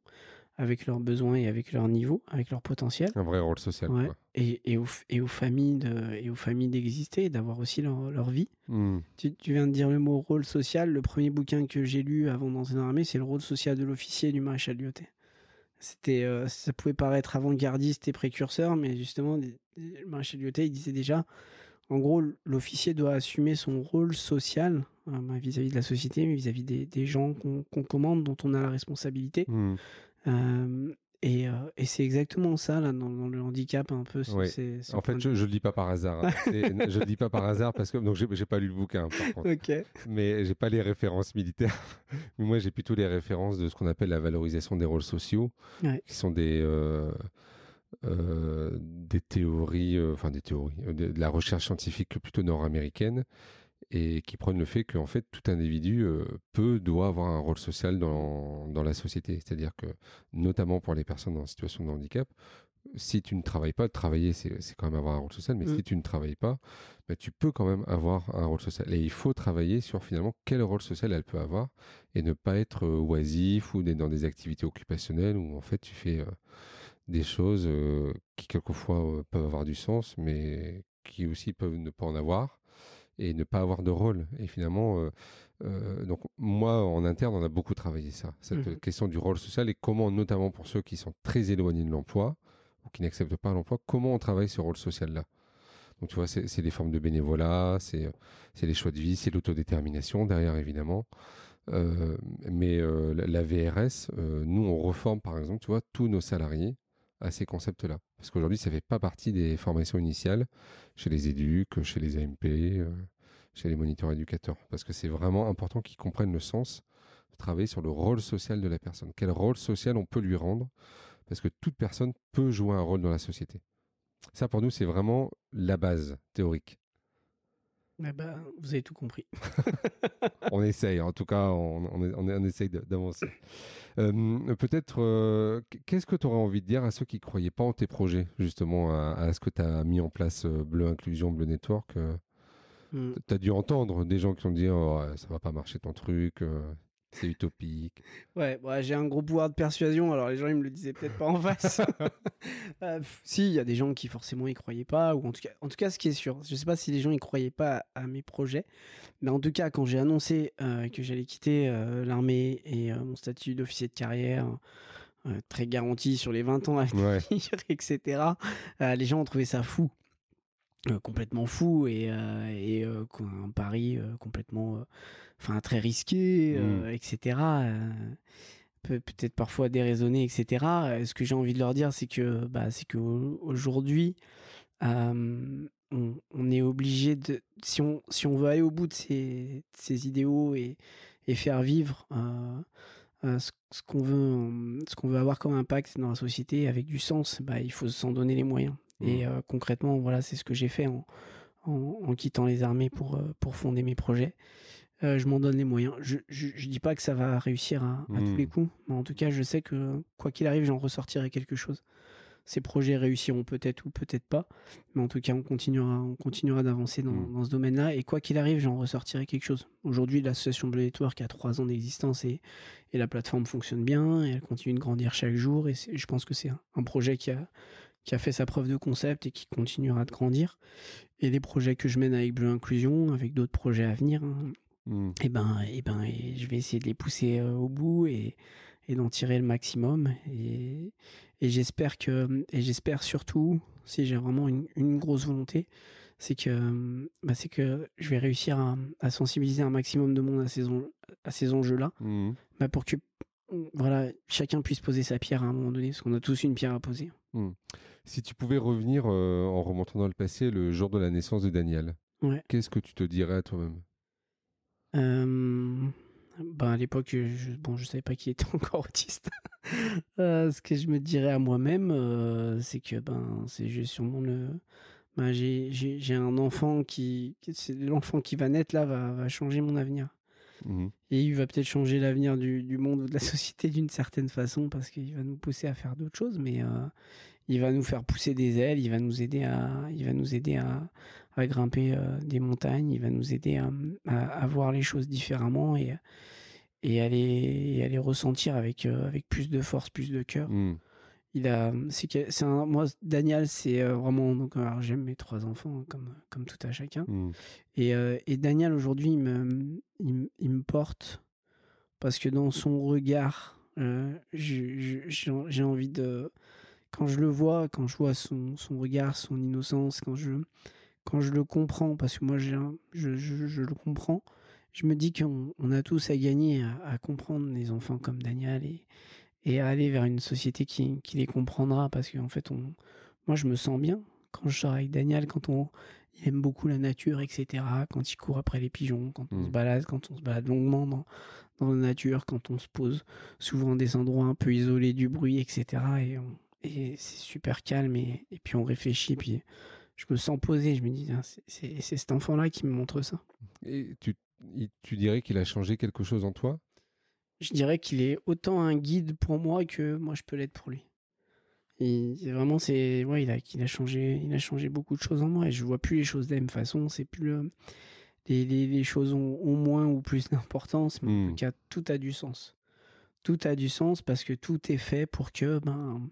avec leurs besoins et avec leur niveau, avec leur potentiel. Un vrai rôle social. Et, et, aux, et, aux, familles de, et aux familles d'exister, d'avoir aussi leur, leur vie. Hmm. Tu, tu, viens de dire le mot rôle social. Le premier bouquin que j'ai lu avant d'entrer dans l'armée, c'est le rôle social de l'officier du maréchal Lyoté. C'était, euh, ça pouvait paraître avant-gardiste et précurseur, mais justement, le maréchal Lyoté, il disait déjà, en gros, l'officier doit assumer son rôle social euh, bah, vis-à-vis de la société, mais vis-à-vis des, des, gens qu'on commande, dont on a la responsabilité. Hmm et, et c'est exactement ça là dans, le handicap un peu. en fait, je, ne le dis pas par hasard. Hein. je le dis pas par hasard parce que donc j'ai pas lu le bouquin. Par contre. okay. Mais j'ai pas les références militaires. Mais moi, j'ai plutôt les références de ce qu'on appelle la valorisation des rôles sociaux, qui sont des euh, euh, des théories, enfin des théories, de, la recherche scientifique plutôt nord-américaine et qui prennent le fait qu'en fait tout individu euh, peut, doit avoir un rôle social dans, dans la société. C'est-à-dire que, notamment pour les personnes en situation de handicap, si tu ne travailles pas, travailler c'est quand même avoir un rôle social, mais mm. si tu ne travailles pas, bah, tu peux quand même avoir un rôle social. Et il faut travailler sur finalement quel rôle social elle peut avoir et ne pas être euh, oisif ou dans des activités occupationnelles où en fait tu fais euh, des choses qui quelquefois peuvent avoir du sens, mais qui aussi peuvent ne pas en avoir et ne pas avoir de rôle. Et finalement, donc moi en interne, on a beaucoup travaillé ça, cette mmh question du rôle social et comment, notamment pour ceux qui sont très éloignés de l'emploi ou qui n'acceptent pas l'emploi, comment on travaille ce rôle social-là. Donc tu vois, c'est des formes de bénévolat, c'est les choix de vie, c'est l'autodétermination derrière évidemment. Euh, mais la, VRS, nous on reforme par exemple, tu vois, tous nos salariés à ces concepts-là. Parce qu'aujourd'hui, ça ne fait pas partie des formations initiales chez les éduques, chez les AMP, euh, chez les moniteurs éducateurs. Parce que c'est vraiment important qu'ils comprennent le sens de travailler sur le rôle social de la personne. Quel rôle social on peut lui rendre Parce que toute personne peut jouer un rôle dans la société. Ça, pour nous, c'est vraiment la base théorique. Eh ben, vous avez tout compris. on essaye, en tout cas, on, on, on essaye d'avancer. Euh, peut-être, euh, qu'est-ce que tu aurais envie de dire à ceux qui ne croyaient pas en tes projets, justement, à, ce que tu as mis en place euh, Bleu Inclusion, Bleu Network hmm. Tu as dû entendre des gens qui ont dit oh, ça va pas marcher ton truc. C'est utopique. Ouais, bah, j'ai un gros pouvoir de persuasion, alors les gens ils me le disaient peut-être pas en face. Euh, si, il y a des gens qui forcément y croyaient pas, ou en tout cas, en tout cas ce qui est sûr, je sais pas si les gens y croyaient pas à, mes projets, mais en tout cas quand j'ai annoncé euh, que j'allais quitter euh, l'armée et mon statut d'officier de carrière, très garanti sur les 20 ans à venir, etc., les gens ont trouvé ça fou. Complètement fou et, et un pari complètement enfin très risqué, mmh. etc peut-être parfois déraisonner, etc. Ce que j'ai envie de leur dire, c'est que, bah, c'est qu'aujourd'hui, on, on, est obligé de, si on, si on veut aller au bout de ces, ces idéaux et, et faire vivre ce, qu'on veut, ce qu'on veut avoir comme impact dans la société avec du sens, bah, il faut s'en donner les moyens. Et mmh. concrètement, voilà, c'est ce que j'ai fait en, en, en, quittant les armées pour, pour fonder mes projets. Euh, je m'en donne les moyens. Je, je, dis pas que ça va réussir à, tous les hmm. coups, mais en tout cas, je sais que quoi qu'il arrive, j'en ressortirai quelque chose. Ces projets réussiront peut-être ou peut-être pas, mais en tout cas, on continuera, on continuera d'avancer dans, hmm. dans, ce domaine-là. Et quoi qu'il arrive, j'en ressortirai quelque chose. Aujourd'hui, l'association Bleu Network a trois ans d'existence et, et, la plateforme fonctionne bien et elle continue de grandir chaque jour. Et je pense que c'est un, un, projet qui a, qui a fait sa preuve de concept et qui continuera de grandir. Et les projets que je mène avec Bleu Inclusion, avec d'autres projets à venir, hein, Mmh. Et ben, et ben, je vais essayer de les pousser euh, au bout et, et d'en tirer le maximum. Et, et j'espère que, et j'espère surtout, si j'ai vraiment une, une, grosse volonté, c'est que, bah, c'est que je vais réussir à, à, sensibiliser un maximum de monde à ces, à ces enjeux-là, mmh. bah, pour que voilà, chacun puisse poser sa pierre à un moment donné, parce qu'on a tous une pierre à poser. Mmh. Si tu pouvais revenir euh, en remontant dans le passé, le jour de la naissance de Daniel, qu'est-ce que tu te dirais à toi-même? Euh, ben à l'époque, je, bon, je savais pas qu'il était encore autiste. euh, ce que je me dirais à moi-même, euh, c'est que ben, c'est sûrement le. Ben, j'ai un enfant qui. C'est l'enfant qui va naître là, va, va changer mon avenir. Mmh Et il va peut-être changer l'avenir du, du, monde ou de la société d'une certaine façon parce qu'il va nous pousser à faire d'autres choses, mais euh, il va nous faire pousser des ailes, il va nous aider à, il va nous aider à, à grimper euh, des montagnes, il va nous aider à, à, voir les choses différemment et, et, à, les, à les ressentir avec, euh, avec plus de force, plus de cœur. Mmh. Il a, c'est, c'est un, moi, Daniel, c'est euh, vraiment, donc, alors j'aime mes trois enfants hein, comme, comme tout à chacun. Mmh. Et, et Daniel, aujourd'hui, il me, il, il, me porte parce que dans son regard, j'ai envie de, quand je le vois, quand je vois son, son regard, son innocence, quand je, quand je le comprends, parce que moi je, je, je, le comprends, je me dis qu'on on a tous à gagner à, comprendre les enfants comme Daniel et, et à aller vers une société qui, qui les comprendra, parce qu'en fait, on, moi je me sens bien quand je sors avec Daniel, quand on il aime beaucoup la nature, etc., quand il court après les pigeons, quand on se mmh. balade, quand on se balade longuement dans, dans la nature, quand on se pose souvent des endroits un peu isolés du bruit, etc., et, et c'est super calme, et, et puis on réfléchit, puis je me sens posé. Je me dis, c'est cet enfant-là qui me montre ça. Et tu, tu dirais qu'il a changé quelque chose en toi? Je dirais qu'il est autant un guide pour moi que moi je peux l'être pour lui. Et vraiment, c'est ouais, il a, il a changé, il a changé beaucoup de choses en moi et je vois plus les choses de la même façon. C'est plus les, les, les, choses ont, moins ou plus d'importance, mais en tout hmm. cas, tout a du sens. Tout a du sens parce que tout est fait pour que ben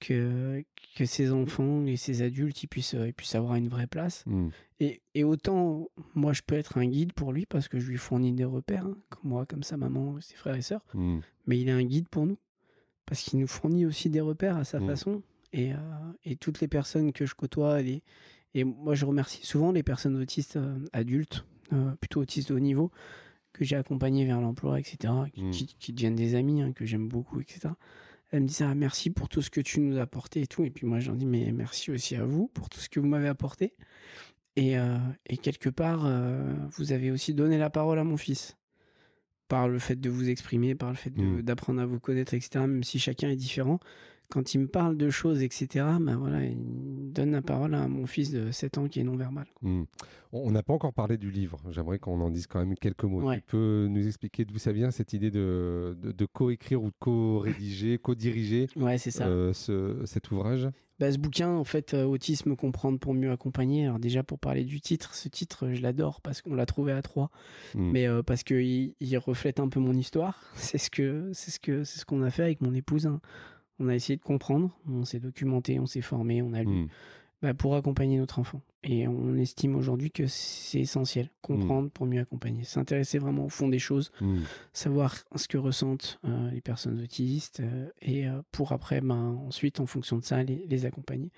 que, que ces enfants et ces adultes ils puissent, ils puissent avoir une vraie place. Hmm. Et, et, autant, moi, je peux être un guide pour lui parce que je lui fournis des repères, hein, comme moi, comme sa maman, ses frères et sœurs. Hmm. Mais il est un guide pour nous parce qu'il nous fournit aussi des repères à sa hmm. façon. Et, euh, et, toutes les personnes que je côtoie, et moi, je remercie souvent les personnes autistes euh, adultes, euh, plutôt autistes de haut niveau, que j'ai accompagnées vers l'emploi, etc., qui, qui, deviennent des amis, hein, que j'aime beaucoup, etc. Elle me dit ah, merci pour tout ce que tu nous as apporté et tout. Et puis moi, j'en dis mais merci aussi à vous pour tout ce que vous m'avez apporté. Et, euh, et quelque part, euh, vous avez aussi donné la parole à mon fils. Par le fait de vous exprimer, par le fait mmh. d'apprendre à vous connaître, etc. Même si chacun est différent. Quand il me parle de choses, etc., ben voilà, il donne la parole à mon fils de 7 ans qui est non-verbal. Mmh. On n'a pas encore parlé du livre. J'aimerais qu'on en dise quand même quelques mots. Tu peux nous expliquer d'où ça vient, cette idée de, de, co-écrire ou de co-rédiger, co-diriger ouais, c'est ça. Euh, cet ouvrage? Bah, ce bouquin, en fait, euh, Autisme, comprendre pour mieux accompagner. Alors déjà, pour parler du titre, ce titre, je l'adore parce qu'on l'a trouvé à trois, mmh. mais euh, parce qu'il il reflète un peu mon histoire. C'est ce que c'est ce que c'est ce qu'on a fait avec mon épouse. On a essayé de comprendre, on s'est documenté, on s'est formé, on a lu mmh. bah, pour accompagner notre enfant. Et on estime aujourd'hui que c'est essentiel, comprendre pour mieux accompagner, s'intéresser vraiment au fond des choses, mmh. savoir ce que ressentent euh, les personnes autistes euh, et euh, pour après, ben, ensuite, en fonction de ça, les, accompagner.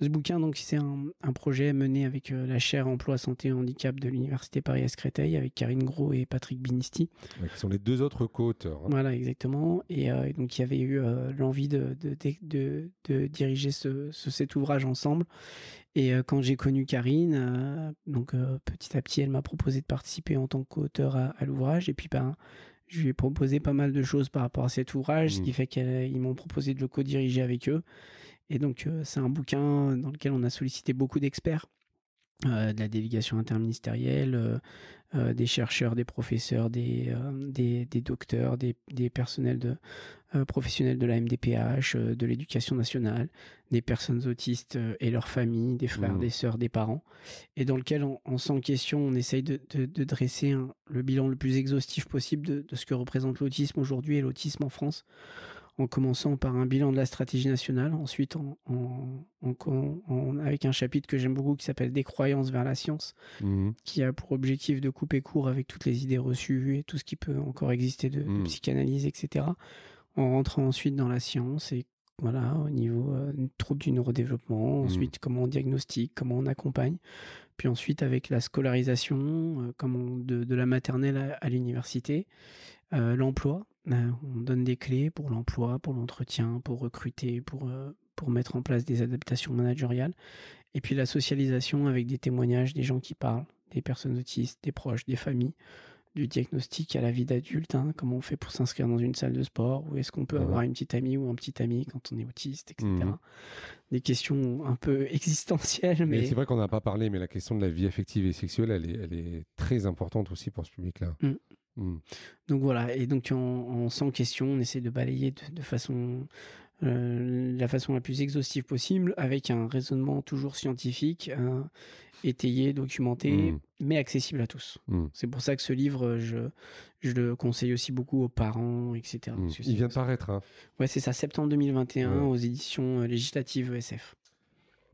Ce bouquin, donc, c'est un, projet mené avec la chaire Emploi, Santé et Handicap de l'Université Paris-Créteil avec Karine Gros et Patrick Binisti. qui sont les deux autres co-auteurs. Hein. Voilà, exactement. Et donc, il y avait eu l'envie de, de, de, diriger ce, cet ouvrage ensemble. Et quand j'ai connu Karine, donc petit à petit, elle m'a proposé de participer en tant qu'auteur à, l'ouvrage. Et puis, ben, je lui ai proposé pas mal de choses par rapport à cet ouvrage, ce mmh. qui fait qu'ils m'ont proposé de le co-diriger avec eux. Et donc, c'est un bouquin dans lequel on a sollicité beaucoup d'experts. de la délégation interministérielle, des chercheurs, des professeurs, des, des, des, docteurs, des, des personnels de, euh, professionnels de la MDPH, euh, de l'éducation nationale, des personnes autistes euh, et leurs familles, des frères, mmh. des sœurs, des parents, et dans lequel, en, en sans question, on essaye de, dresser le bilan le plus exhaustif possible de, ce que représente l'autisme aujourd'hui et l'autisme en France, en commençant par un bilan de la stratégie nationale, ensuite avec un chapitre que j'aime beaucoup qui s'appelle Des croyances vers la science, mmh. qui a pour objectif de couper court avec toutes les idées reçues et tout ce qui peut encore exister de, mmh. psychanalyse, etc en rentrant ensuite dans la science et voilà, au niveau euh, trouble du neurodéveloppement, mmh. ensuite comment on diagnostique, comment on accompagne, puis ensuite avec la scolarisation, euh, comment de, la maternelle à, l'université, euh, l'emploi, on donne des clés pour l'emploi, pour l'entretien, pour recruter, pour, pour mettre en place des adaptations managériales, et puis la socialisation avec des témoignages des gens qui parlent, des personnes autistes, des proches, des familles, du diagnostic à la vie d'adulte, hein, comment on fait pour s'inscrire dans une salle de sport, ou est-ce qu'on peut avoir une petite amie ou un petit ami quand on est autiste, etc. Mmh. Des questions un peu existentielles. Mais, c'est vrai qu'on n'a pas parlé, mais la question de la vie affective et sexuelle, elle est, elle est très importante aussi pour ce public-là. Mmh. Mmh. Donc voilà, et donc en, sans question, on essaie de balayer de, façon euh, la façon la plus exhaustive possible, avec un raisonnement toujours scientifique étayé, documenté, mmh. mais accessible à tous. Mmh. C'est pour ça que ce livre, je, je, le conseille aussi beaucoup aux parents, etc. Il vient de paraître. Hein. Ouais, c'est ça, septembre 2021, aux éditions euh, législatives ESF.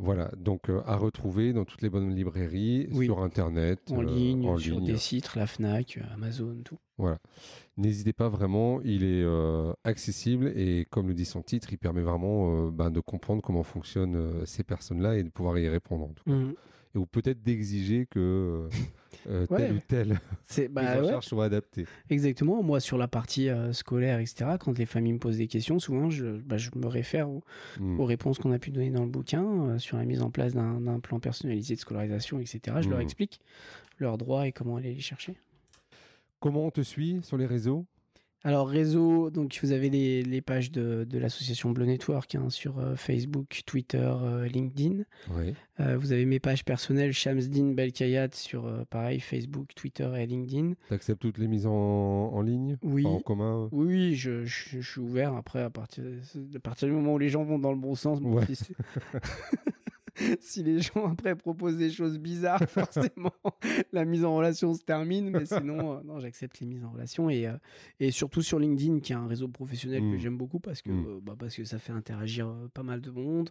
Voilà, donc euh, à retrouver dans toutes les bonnes librairies, sur Internet, en, ligne, sur des sites, la FNAC, Amazon, tout. Voilà. N'hésitez pas vraiment, il est euh, accessible et comme le dit son titre, il permet vraiment ben, de comprendre comment fonctionnent ces personnes-là et de pouvoir y répondre en tout cas ou peut-être d'exiger que euh, euh tel ou tel bah, recherche soit adapté. Exactement. Moi, sur la partie euh, scolaire, etc., quand les familles me posent des questions, souvent, je, bah, je me réfère mmh. aux, réponses qu'on a pu donner dans le bouquin euh, sur la mise en place d'un plan personnalisé de scolarisation, etc. Je leur mmh. explique leurs droits et comment aller les chercher. Comment on te suit sur les réseaux? Alors réseau, donc vous avez les, pages de, l'association Bleu Network hein, sur euh, Facebook, Twitter, euh, LinkedIn. Euh, vous avez mes pages personnelles, Shamsdin Belkayat sur pareil Facebook, Twitter et LinkedIn. Tu acceptes toutes les mises en, ligne? Oui. en commun Oui, je, suis ouvert après à partir, à partir du moment où les gens vont dans le bon sens. si les gens après proposent des choses bizarres, forcément, la mise en relation se termine. Mais sinon, euh, non, j'accepte les mises en relation. Et, euh, et surtout sur LinkedIn, qui est un réseau professionnel que mmh. j'aime beaucoup parce que, mmh. euh, bah, parce que ça fait interagir pas mal de monde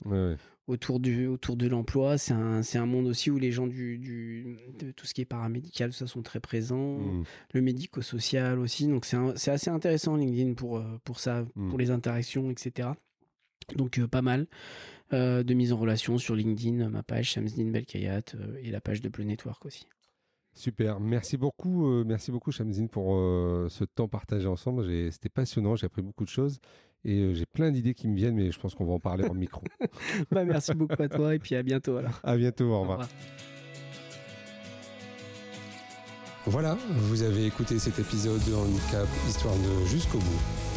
autour, du, autour de l'emploi. C'est un, un, monde aussi où les gens du, du, de tout ce qui est paramédical, ça sont très présents. Mmh. Le médico-social aussi. Donc c'est assez intéressant LinkedIn pour, pour ça, pour les interactions, etc. Donc pas mal. Euh, de mise en relation sur LinkedIn, ma page Shamsdin Belkayat euh, et la page de Bleu Network aussi. Super, merci beaucoup, euh, merci beaucoup Shamsdin pour ce temps partagé ensemble. C'était passionnant, j'ai appris beaucoup de choses et j'ai plein d'idées qui me viennent, mais je pense qu'on va en parler en micro. bah, merci beaucoup à toi et puis à bientôt alors. À bientôt, au revoir. Voilà, vous avez écouté cet épisode de Handicap Histoire de jusqu'au bout.